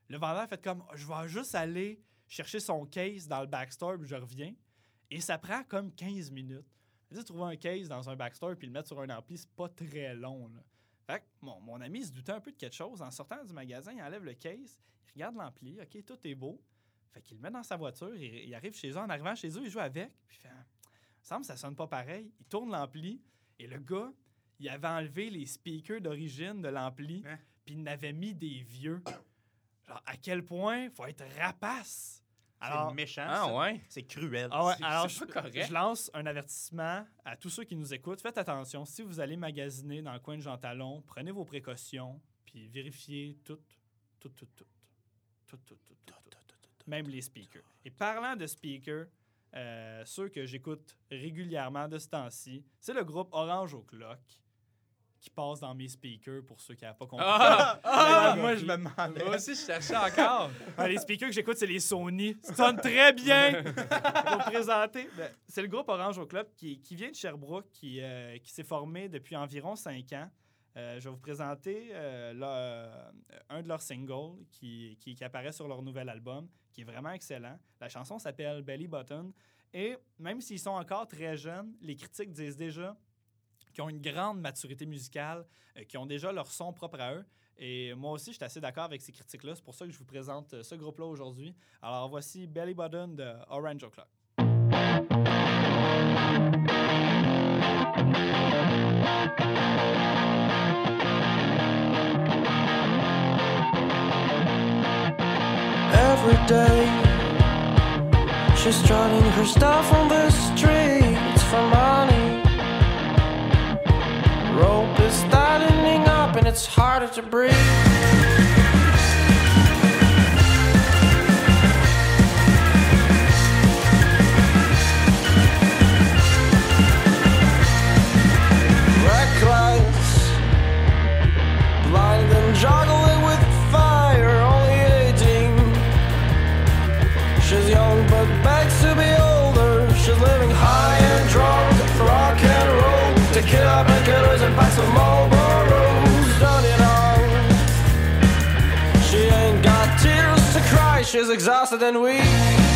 Speaker 1: le vendeur fait comme je vais juste aller chercher son case dans le backstore puis je reviens. Et ça prend comme 15 minutes. Tu sais, trouver un case dans un backstore puis le mettre sur un ampli, c'est pas très long. Là. Fait que mon, mon ami se doutait un peu de quelque chose. En sortant du magasin, il enlève le case, il regarde l'ampli, OK, tout est beau. Fait qu'il le met dans sa voiture, il, il arrive chez eux. En arrivant chez eux, il joue avec. Puis il fait, semble que ça sonne pas pareil. Il tourne l'ampli et le gars, il avait enlevé les speakers d'origine de l'ampli,
Speaker 2: Hein?
Speaker 1: puis il n'avait mis des vieux. Genre, à quel point faut être rapace? Alors,
Speaker 2: C'est méchant.
Speaker 3: ah
Speaker 2: ça.
Speaker 3: ouais
Speaker 2: C'est cruel.
Speaker 1: ah ouais,
Speaker 3: C'est-
Speaker 1: alors
Speaker 3: c'est
Speaker 1: je,
Speaker 3: pas correct.
Speaker 1: je lance un avertissement à tous ceux qui nous écoutent. Faites attention, si vous allez magasiner dans le coin de Jean Talon, prenez vos précautions, puis vérifiez tout, tout, tout, tout. Tout, tout, tout, tout, tout. Même les speakers. Et parlant de speakers, euh, ceux que j'écoute régulièrement de ce temps-ci, c'est le groupe Orange au Clock qui passe dans mes speakers pour ceux qui n'avaient pas compris.
Speaker 3: Ah! (laughs)
Speaker 2: Ah,
Speaker 1: Ah,
Speaker 2: moi, je me demandais.
Speaker 3: Moi aussi, je cherchais encore. (laughs)
Speaker 1: Ah, les speakers que j'écoute, c'est les Sony. Ça sonne très bien. (laughs) Pour présenter, ben, c'est le groupe Orange au Club qui, qui vient de Sherbrooke, qui, euh, qui s'est formé depuis environ cinq ans. Euh, je vais vous présenter euh, leur- euh, un de leurs singles qui, qui, qui apparaît sur leur nouvel album, qui est vraiment excellent. La chanson s'appelle Belly Button. Et même s'ils sont encore très jeunes, les critiques disent déjà qu'ils ont une grande maturité musicale, euh, qui ont déjà leur son propre à eux. Et moi aussi, je suis assez d'accord avec ces critiques-là. C'est pour ça que je vous présente euh, ce groupe-là aujourd'hui. Alors voici Belly Button de Orange O'Clock.
Speaker 4: every day. She's her stuff on the streets for money. It's harder to breathe. She's exhausted and weak.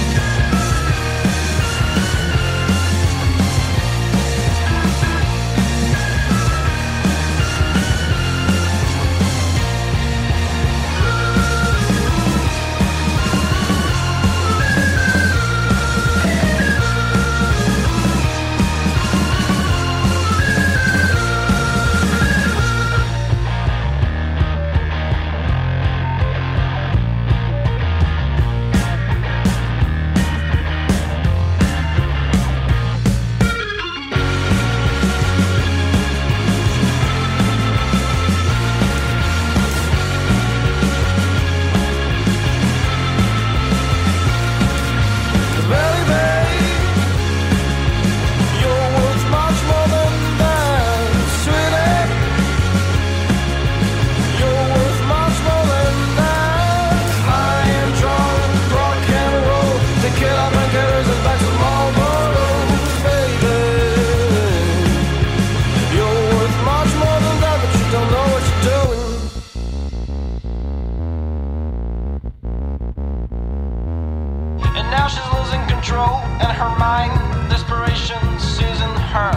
Speaker 4: And her mind. desperation seizing her.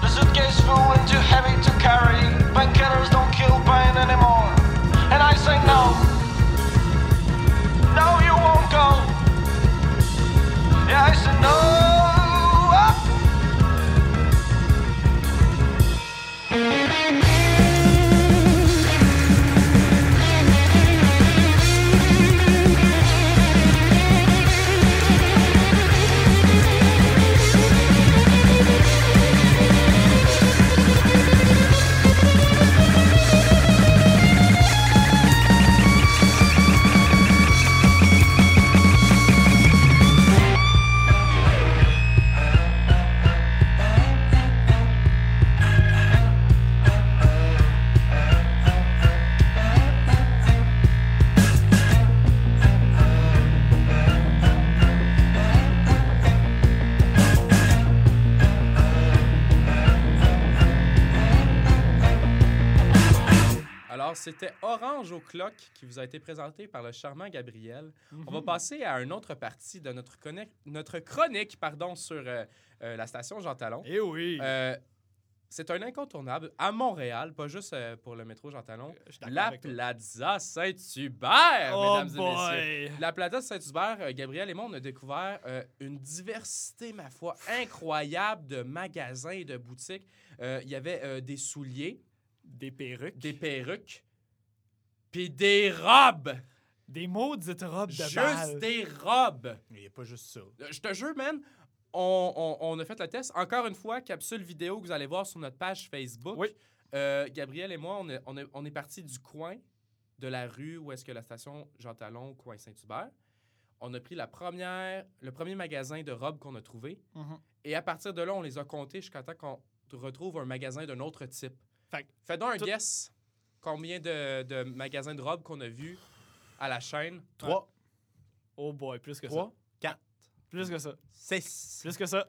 Speaker 4: The suitcase full and too heavy to carry. Painkillers don't kill pain anymore. And I say no. No, you won't go. Yeah, I say no.
Speaker 3: C'était Orange au clock qui vous a été présenté par le charmant Gabriel. On va passer à une autre partie de notre, chronique pardon, sur euh, euh, la station Jean Talon.
Speaker 1: Eh oui!
Speaker 3: Euh, c'est un incontournable à Montréal, pas juste pour le métro Jean Talon. La. Plaza Saint-Hubert,
Speaker 1: Oh
Speaker 3: mesdames et messieurs.
Speaker 1: boy!
Speaker 3: La Plaza Saint-Hubert, Gabriel et moi, on a découvert euh, une diversité, ma foi, incroyable de magasins et de boutiques. Euh, Il y avait euh, des souliers,
Speaker 1: Des perruques.
Speaker 3: des perruques, puis des robes.
Speaker 1: Des maudites robes de
Speaker 3: Juste des robes.
Speaker 2: Il n'y a pas juste ça.
Speaker 3: Euh, Je te jure, man, on, on- on a fait le test. Encore une fois, capsule vidéo que vous allez voir sur notre page Facebook.
Speaker 1: Oui.
Speaker 3: Euh, Gabriel et moi, on est, on est, on est partis du coin de la rue où est-ce que la station Jean Talon, coin Saint-Hubert. on a pris la première, le premier magasin de robes qu'on a trouvé.
Speaker 1: Mhm.
Speaker 3: Et à partir de là, on les a comptés jusqu'à temps qu'on retrouve un magasin d'un autre type.
Speaker 1: Fait
Speaker 3: Fais donc un
Speaker 1: tout-
Speaker 3: guess combien de, de magasins de robes qu'on a vus à la chaîne?
Speaker 2: 3,
Speaker 1: Oh boy, plus que
Speaker 2: 3,
Speaker 1: ça.
Speaker 2: 4,
Speaker 1: Plus que ça.
Speaker 2: 6,
Speaker 1: Plus que ça.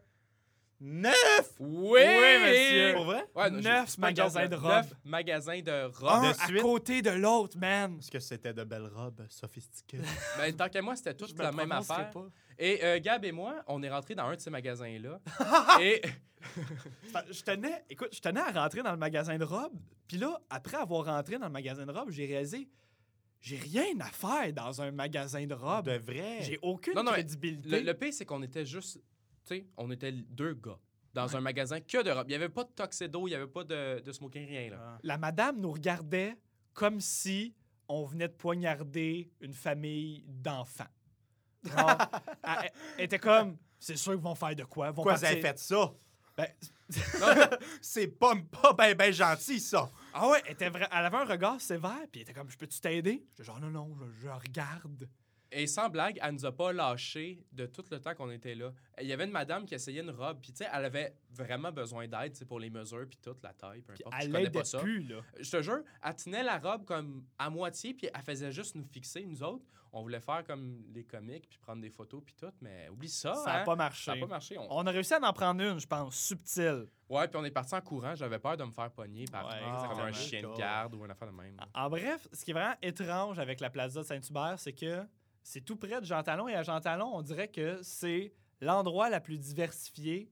Speaker 2: 9!
Speaker 3: Oui,
Speaker 1: monsieur.
Speaker 2: Pour vrai?
Speaker 3: Ouais, non,
Speaker 1: Neuf
Speaker 3: joke,
Speaker 1: magasins de
Speaker 3: Neuf
Speaker 1: robes.
Speaker 3: magasins de robes.
Speaker 1: Un
Speaker 2: de
Speaker 1: à
Speaker 2: suite.
Speaker 1: côté de l'autre, man.
Speaker 2: Est-ce que c'était de belles robes sophistiquées? (laughs)
Speaker 3: Ben, tant qu'à moi, c'était
Speaker 1: me
Speaker 3: la même
Speaker 1: prononcerai
Speaker 3: affaire.
Speaker 1: pas.
Speaker 3: Et euh, Gab et moi, on est rentrés dans un de ces magasins-là. (laughs) et
Speaker 1: Je tenais, écoute, je tenais à rentrer dans le magasin de robes. Puis là, après avoir rentré dans le magasin de robes, j'ai réalisé, j'ai rien à faire dans un magasin de robes.
Speaker 2: de vrai?
Speaker 1: J'ai aucune
Speaker 3: Non, non, mais
Speaker 1: crédibilité.
Speaker 3: le, le pire, c'est qu'on était juste. Tu sais, on était deux gars dans un magasin que de robes. Il n'y avait pas de tuxedo, il n'y avait pas de, de smoking, rien. Là.
Speaker 2: Ah.
Speaker 1: La madame nous regardait comme si on venait de poignarder une famille d'enfants. (laughs) Elle, elle était comme, c'est sûr qu'ils vont faire de quoi? Vont
Speaker 2: Pourquoi vous avez fait ça?
Speaker 1: Ben, (laughs)
Speaker 2: C'est pas, pas ben, ben gentil, ça.
Speaker 1: ah ouais, elle, était vra- elle avait un regard sévère, puis elle était comme, je peux-tu t'aider? J'étais genre, non, non, je, je regarde.
Speaker 3: Et sans blague, elle nous a pas lâché de tout le temps qu'on était là. Il y avait une madame qui essayait une robe, puis tu sais, elle avait vraiment besoin d'aide pour les mesures, puis toute la taille, peu importe.
Speaker 1: Elle l'aidait
Speaker 3: pas ça.
Speaker 1: plus, là.
Speaker 3: Je te jure, elle tenait la robe comme à moitié, puis elle faisait juste nous fixer, nous autres. On voulait faire comme les comiques, puis prendre des photos, puis tout, mais oublie ça.
Speaker 1: Ça n'a
Speaker 3: hein.
Speaker 1: pas marché.
Speaker 3: Ça a pas marché. On-
Speaker 1: On a réussi à en prendre une, je pense, subtile.
Speaker 3: Ouais, puis on est parti en courant. J'avais peur de me faire pogner par
Speaker 1: Ouais,
Speaker 3: comme un chien de garde ou une affaire de même.
Speaker 1: En bref, ce qui est vraiment étrange avec la Plaza de Saint-Hubert, c'est que c'est tout près de Jean Talon et à Jean Talon, on dirait que c'est l'endroit la plus diversifié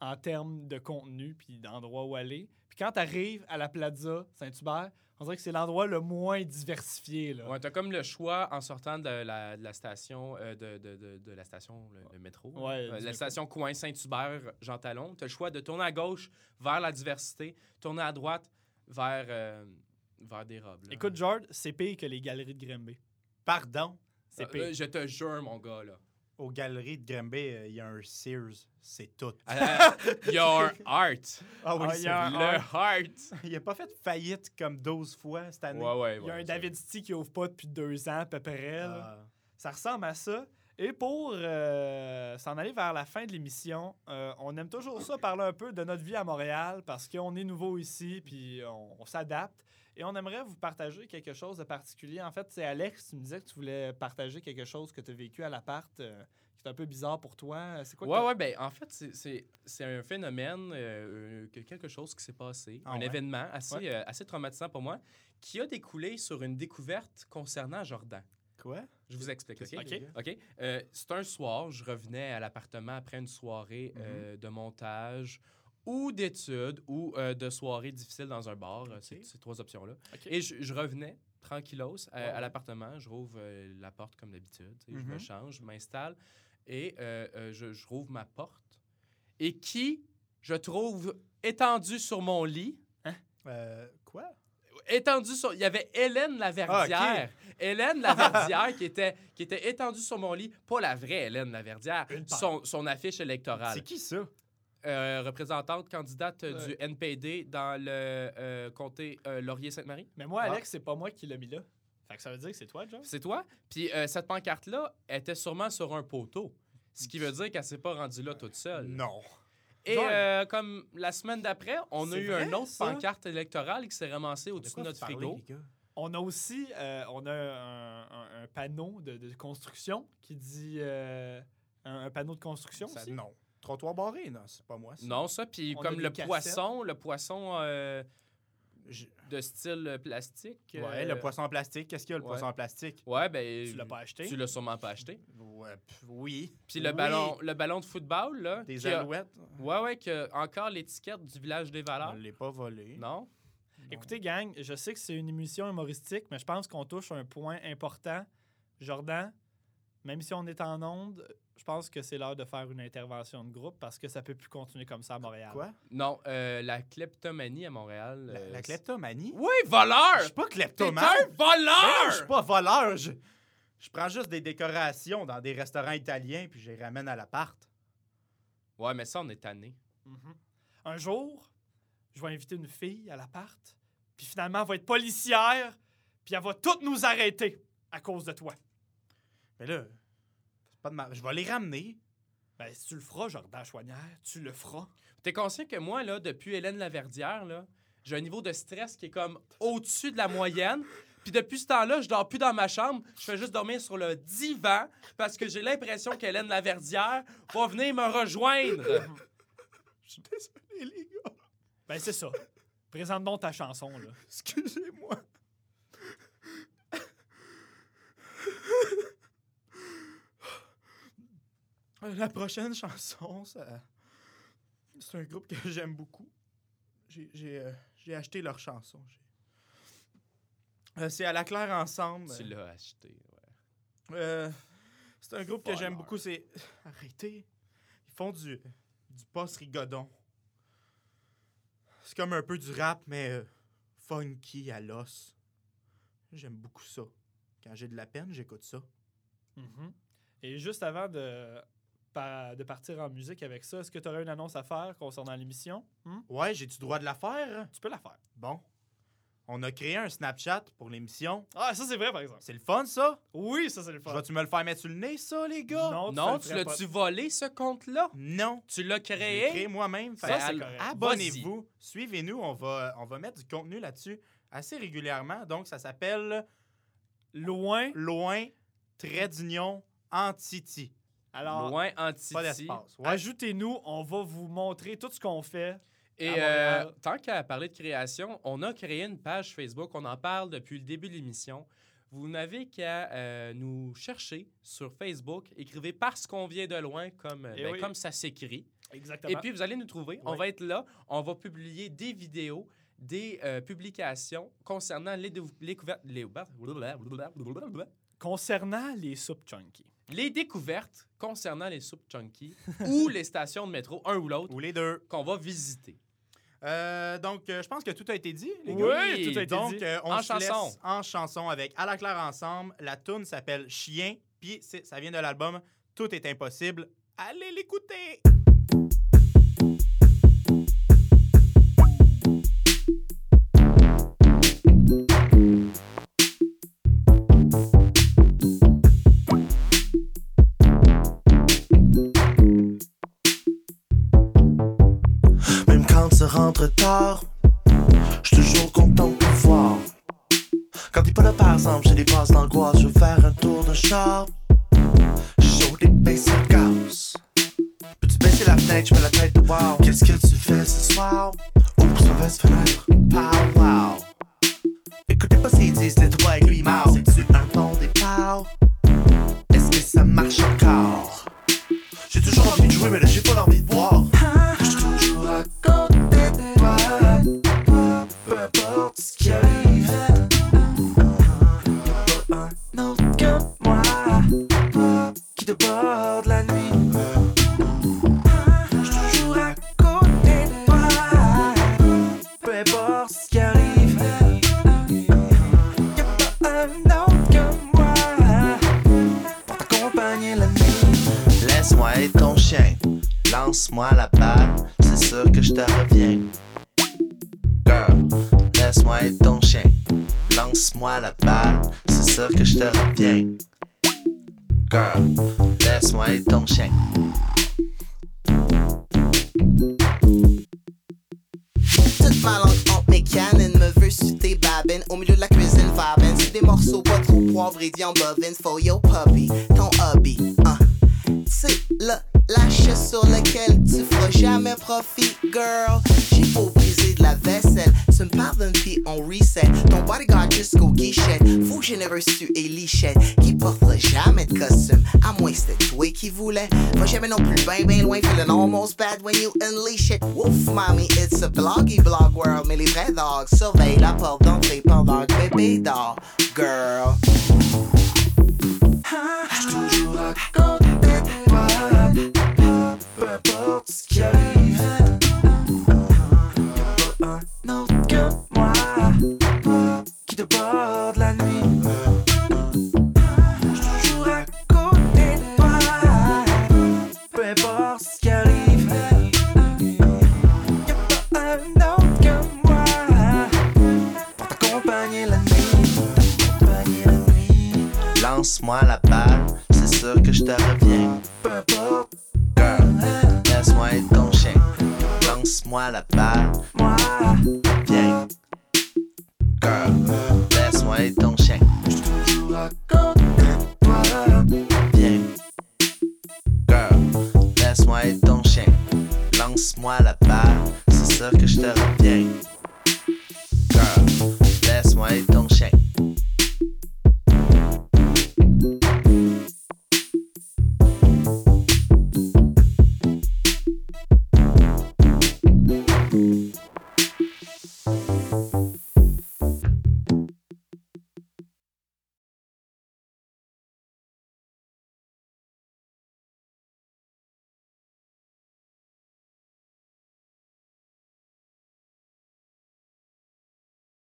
Speaker 1: en termes de contenu puis d'endroits où aller. Puis quand tu arrives à la Plaza Saint-Hubert, on dirait que c'est l'endroit le moins diversifié. Là.
Speaker 3: Ouais, t'as comme le choix en sortant de la, de la station, euh, de, de, de, la station, le, le métro.
Speaker 1: Ouais,
Speaker 3: Euh, la station Coin Saint-Hubert, Jean Talon. T'as le choix de tourner à gauche vers la diversité, tourner à droite vers, euh, vers des robes. là.
Speaker 1: Écoute, George, c'est pire que les galeries de Grimby.
Speaker 2: Pardon.
Speaker 1: C'est
Speaker 3: Euh,
Speaker 1: pire.
Speaker 3: euh, je te jure, mon gars, là.
Speaker 2: Aux galeries de Grimby, euh, il y a un Sears. C'est tout.
Speaker 3: Euh, Your (laughs) heart.
Speaker 2: Ah
Speaker 1: oui, c'est vrai.
Speaker 3: Le heart.
Speaker 2: Il a pas fait faillite comme 12 fois cette année.
Speaker 3: Ouais, ouais,
Speaker 1: Il y a
Speaker 3: ouais,
Speaker 1: un David City qui ouvre pas depuis deux ans à peu près.
Speaker 2: Ah.
Speaker 1: Ça ressemble à ça. Et pour euh, s'en aller vers la fin de l'émission, euh, on aime toujours ça, parler un peu de notre vie à Montréal parce qu'on est nouveau ici, puis on, on s'adapte. Et on aimerait vous partager quelque chose de particulier. En fait, c'est Alex, tu me disais que tu voulais partager quelque chose que tu as vécu à l'appart euh, qui est un peu bizarre pour toi. C'est quoi que
Speaker 3: Ouais,
Speaker 1: t'as-
Speaker 3: ouais, ben en fait, c'est- c'est c'est un phénomène, euh, que quelque chose qui s'est passé,
Speaker 2: Ah
Speaker 3: un
Speaker 2: ouais?
Speaker 3: événement assez,
Speaker 1: Ouais.
Speaker 3: euh, assez traumatisant pour moi, qui a découlé sur une découverte concernant Jordan.
Speaker 2: Quoi?
Speaker 3: Je vous explique, OK?
Speaker 1: OK.
Speaker 3: OK. Euh, c'est un soir, je revenais à l'appartement après une soirée euh, de montage ou d'études ou euh, de soirée difficile dans un bar. euh, ces trois options-là. Et je, je revenais tranquillos euh,
Speaker 1: Wow.
Speaker 3: à l'appartement. Je rouvre euh, la porte comme d'habitude. Je me
Speaker 2: Mhm.
Speaker 3: change, je m'installe et euh, je, je rouvre ma porte. Et qui, je trouve, étendu sur mon lit,
Speaker 2: Euh, quoi?
Speaker 3: étendu sur. Il y avait Hélène Laverdière. Hélène Laverdière qui, était, qui était étendue sur mon lit. Pas la vraie Hélène Laverdière. Son, son affiche électorale.
Speaker 2: C'est qui ça?
Speaker 3: Euh, représentante, candidate euh, du NPD dans le euh, comté euh, Laurier-Sainte-Marie.
Speaker 1: Mais moi,
Speaker 2: Ah.
Speaker 1: Alex, c'est pas moi qui l'ai mis là. Fait que ça veut dire que c'est toi, John?
Speaker 3: C'est toi. Puis euh, cette pancarte-là était sûrement sur un poteau. Ce qui veut dire qu'elle s'est pas rendue là toute seule.
Speaker 2: Non.
Speaker 3: Et euh, comme la semaine d'après, on a eu
Speaker 1: vrai,
Speaker 3: une autre
Speaker 1: ça?
Speaker 3: pancarte électorale qui s'est ramassée
Speaker 2: De
Speaker 3: au-dessus de notre frigo.
Speaker 2: les gars?
Speaker 1: On a aussi euh, on a un, un- un panneau de, de construction qui dit euh, un, un panneau de construction
Speaker 2: Ça-
Speaker 1: aussi?
Speaker 2: non. Trottoir barré, non, c'est pas moi. ça.
Speaker 3: Non, ça, puis
Speaker 1: On
Speaker 3: comme le
Speaker 1: cassettes.
Speaker 3: poisson, le poisson euh,
Speaker 2: Je-
Speaker 3: de style euh, plastique.
Speaker 2: Ouais,
Speaker 3: euh,
Speaker 2: le poisson en plastique. Qu'est-ce qu'il y a, le
Speaker 3: ouais.
Speaker 2: poisson en plastique?
Speaker 3: Ouais, ben.
Speaker 1: Tu l'as pas acheté?
Speaker 3: Tu l'as sûrement pas acheté.
Speaker 2: Ouais, oui.
Speaker 3: Puis le,
Speaker 2: Oui.
Speaker 3: ballon, le ballon de football, là.
Speaker 2: Des
Speaker 3: qui a-
Speaker 2: alouettes.
Speaker 3: Ouais, ouais, qui a encore l'étiquette du village des
Speaker 2: On
Speaker 3: valeurs.
Speaker 2: ne l'ai pas volé.
Speaker 3: Non?
Speaker 1: Écoutez, gang, je sais que c'est une émission humoristique, mais je pense qu'on touche un point important. Jordan, même si on est en onde, je pense que c'est l'heure de faire une intervention de groupe parce que ça peut plus continuer comme ça à Montréal.
Speaker 2: Quoi?
Speaker 3: Non, euh, la kleptomanie à Montréal.
Speaker 2: La,
Speaker 3: euh,
Speaker 2: la kleptomanie?
Speaker 3: Oui, voleur!
Speaker 2: Je suis pas
Speaker 3: T'es
Speaker 2: kleptomane.
Speaker 3: un voleur!
Speaker 2: je suis pas voleur. Je, je prends juste des décorations dans des restaurants italiens puis je les ramène à l'appart.
Speaker 3: Ouais, mais ça, on est tanné.
Speaker 1: Mhm. Un jour, je vais inviter une fille à l'appart, puis finalement, elle va être policière, puis elle va toutes nous arrêter à cause de toi.
Speaker 2: Mais là, Pas de mal. Je vais les ramener.
Speaker 1: Ben, si tu le feras, Jordan Chouanière, tu le feras.
Speaker 3: T'es conscient que moi, là, depuis Hélène Laverdière, là, j'ai un niveau de stress qui est comme au-dessus de la moyenne. Puis depuis ce temps-là, je dors plus dans ma chambre. Je fais juste dormir sur le divan parce que j'ai l'impression qu'Hélène Laverdière va venir me rejoindre.
Speaker 2: Je suis désolé, les gars.
Speaker 1: Ben, c'est ça. Présente donc ta chanson, là.
Speaker 2: Excusez-moi. La prochaine (laughs) chanson, ça... c'est un groupe que (laughs) j'aime beaucoup. J'ai, j'ai, euh, j'ai acheté leur chanson. Euh, c'est à la claire ensemble.
Speaker 3: tu l'as acheté, ouais.
Speaker 2: Euh, c'est un groupe que j'aime beaucoup. C'est (laughs) arrêtez. Ils font du du post rigodon. C'est comme un peu du rap mais euh, funky à l'os. J'aime beaucoup ça. Quand j'ai de la peine, j'écoute ça.
Speaker 1: Mhm. Et juste avant de, de partir en musique avec ça, est-ce que tu aurais une annonce à faire concernant l'émission? Hmm?
Speaker 2: Ouais, j'ai-tu droit de la faire?
Speaker 1: Tu peux la faire.
Speaker 2: Bon. On a créé un Snapchat pour l'émission.
Speaker 1: Ah, ça, c'est vrai, par exemple.
Speaker 2: C'est le fun, ça?
Speaker 1: Oui, ça, c'est le fun.
Speaker 2: Vais-tu me le faire mettre sur le nez, ça, les gars?
Speaker 1: Non,
Speaker 3: tu l'as-tu volé, ce compte-là?
Speaker 2: Non.
Speaker 3: Tu l'as
Speaker 2: Je l'ai
Speaker 3: créé?
Speaker 2: créé moi-même.
Speaker 1: Ça, c'est.
Speaker 2: Abonnez-vous. Suivez-nous. On va, on va mettre du contenu là-dessus assez régulièrement. Donc, ça s'appelle
Speaker 1: Loin.
Speaker 2: Loin, trait d'union, Antiti.
Speaker 1: Alors,
Speaker 3: Loin
Speaker 2: Pas d'espace. Ouais.
Speaker 1: ajoutez-nous. On va vous montrer tout ce qu'on fait.
Speaker 3: Et euh, tant qu'à parler de création, on a créé une page Facebook. On en parle depuis le début de l'émission. Vous n'avez qu'à euh, nous chercher sur Facebook. Écrivez parce qu'on vient de loin, comme,
Speaker 1: Eh
Speaker 3: ben,
Speaker 1: oui.
Speaker 3: comme ça s'écrit.
Speaker 1: Exactement.
Speaker 3: Et puis, vous allez nous trouver. On va être là. On va publier des vidéos, des euh, publications concernant les, dou- les couvertes. Les,
Speaker 1: Concernant les chunky.
Speaker 3: Les découvertes concernant les soupes chunky (laughs) ou les stations de métro, un ou l'autre,
Speaker 2: Ou les deux.
Speaker 3: qu'on va visiter.
Speaker 2: Euh, donc, euh, je pense que tout a été dit, les
Speaker 1: Oui,
Speaker 2: gars.
Speaker 1: tout a été
Speaker 2: Donc,
Speaker 1: dit.
Speaker 2: euh, on
Speaker 3: En
Speaker 2: se laisse
Speaker 3: chanson.
Speaker 2: en chanson avec À la claire ensemble. La tune s'appelle Chien. Puis, c'est- ça vient de l'album Tout est impossible. Allez l'écouter!
Speaker 5: Rentre tard, j'suis toujours content de te voir. Quand t'es pas là par exemple, j'ai des passes d'angoisse, je veux faire un tour de char. Chaud des baisser le gaz. Peux-tu baisser la fenêtre, j'mets la tête de wow. Qu'est-ce que tu fais ce soir? Oups, mauvaise fenêtre. Pow wow. Écoutez pas s'ils disent les trois avec lui mort. C'est-tu un bon départ? Est-ce que ça marche encore? J'ai toujours envie de jouer, mais là j'ai pas envie
Speaker 6: Mais les vrais dogs surveillent la porte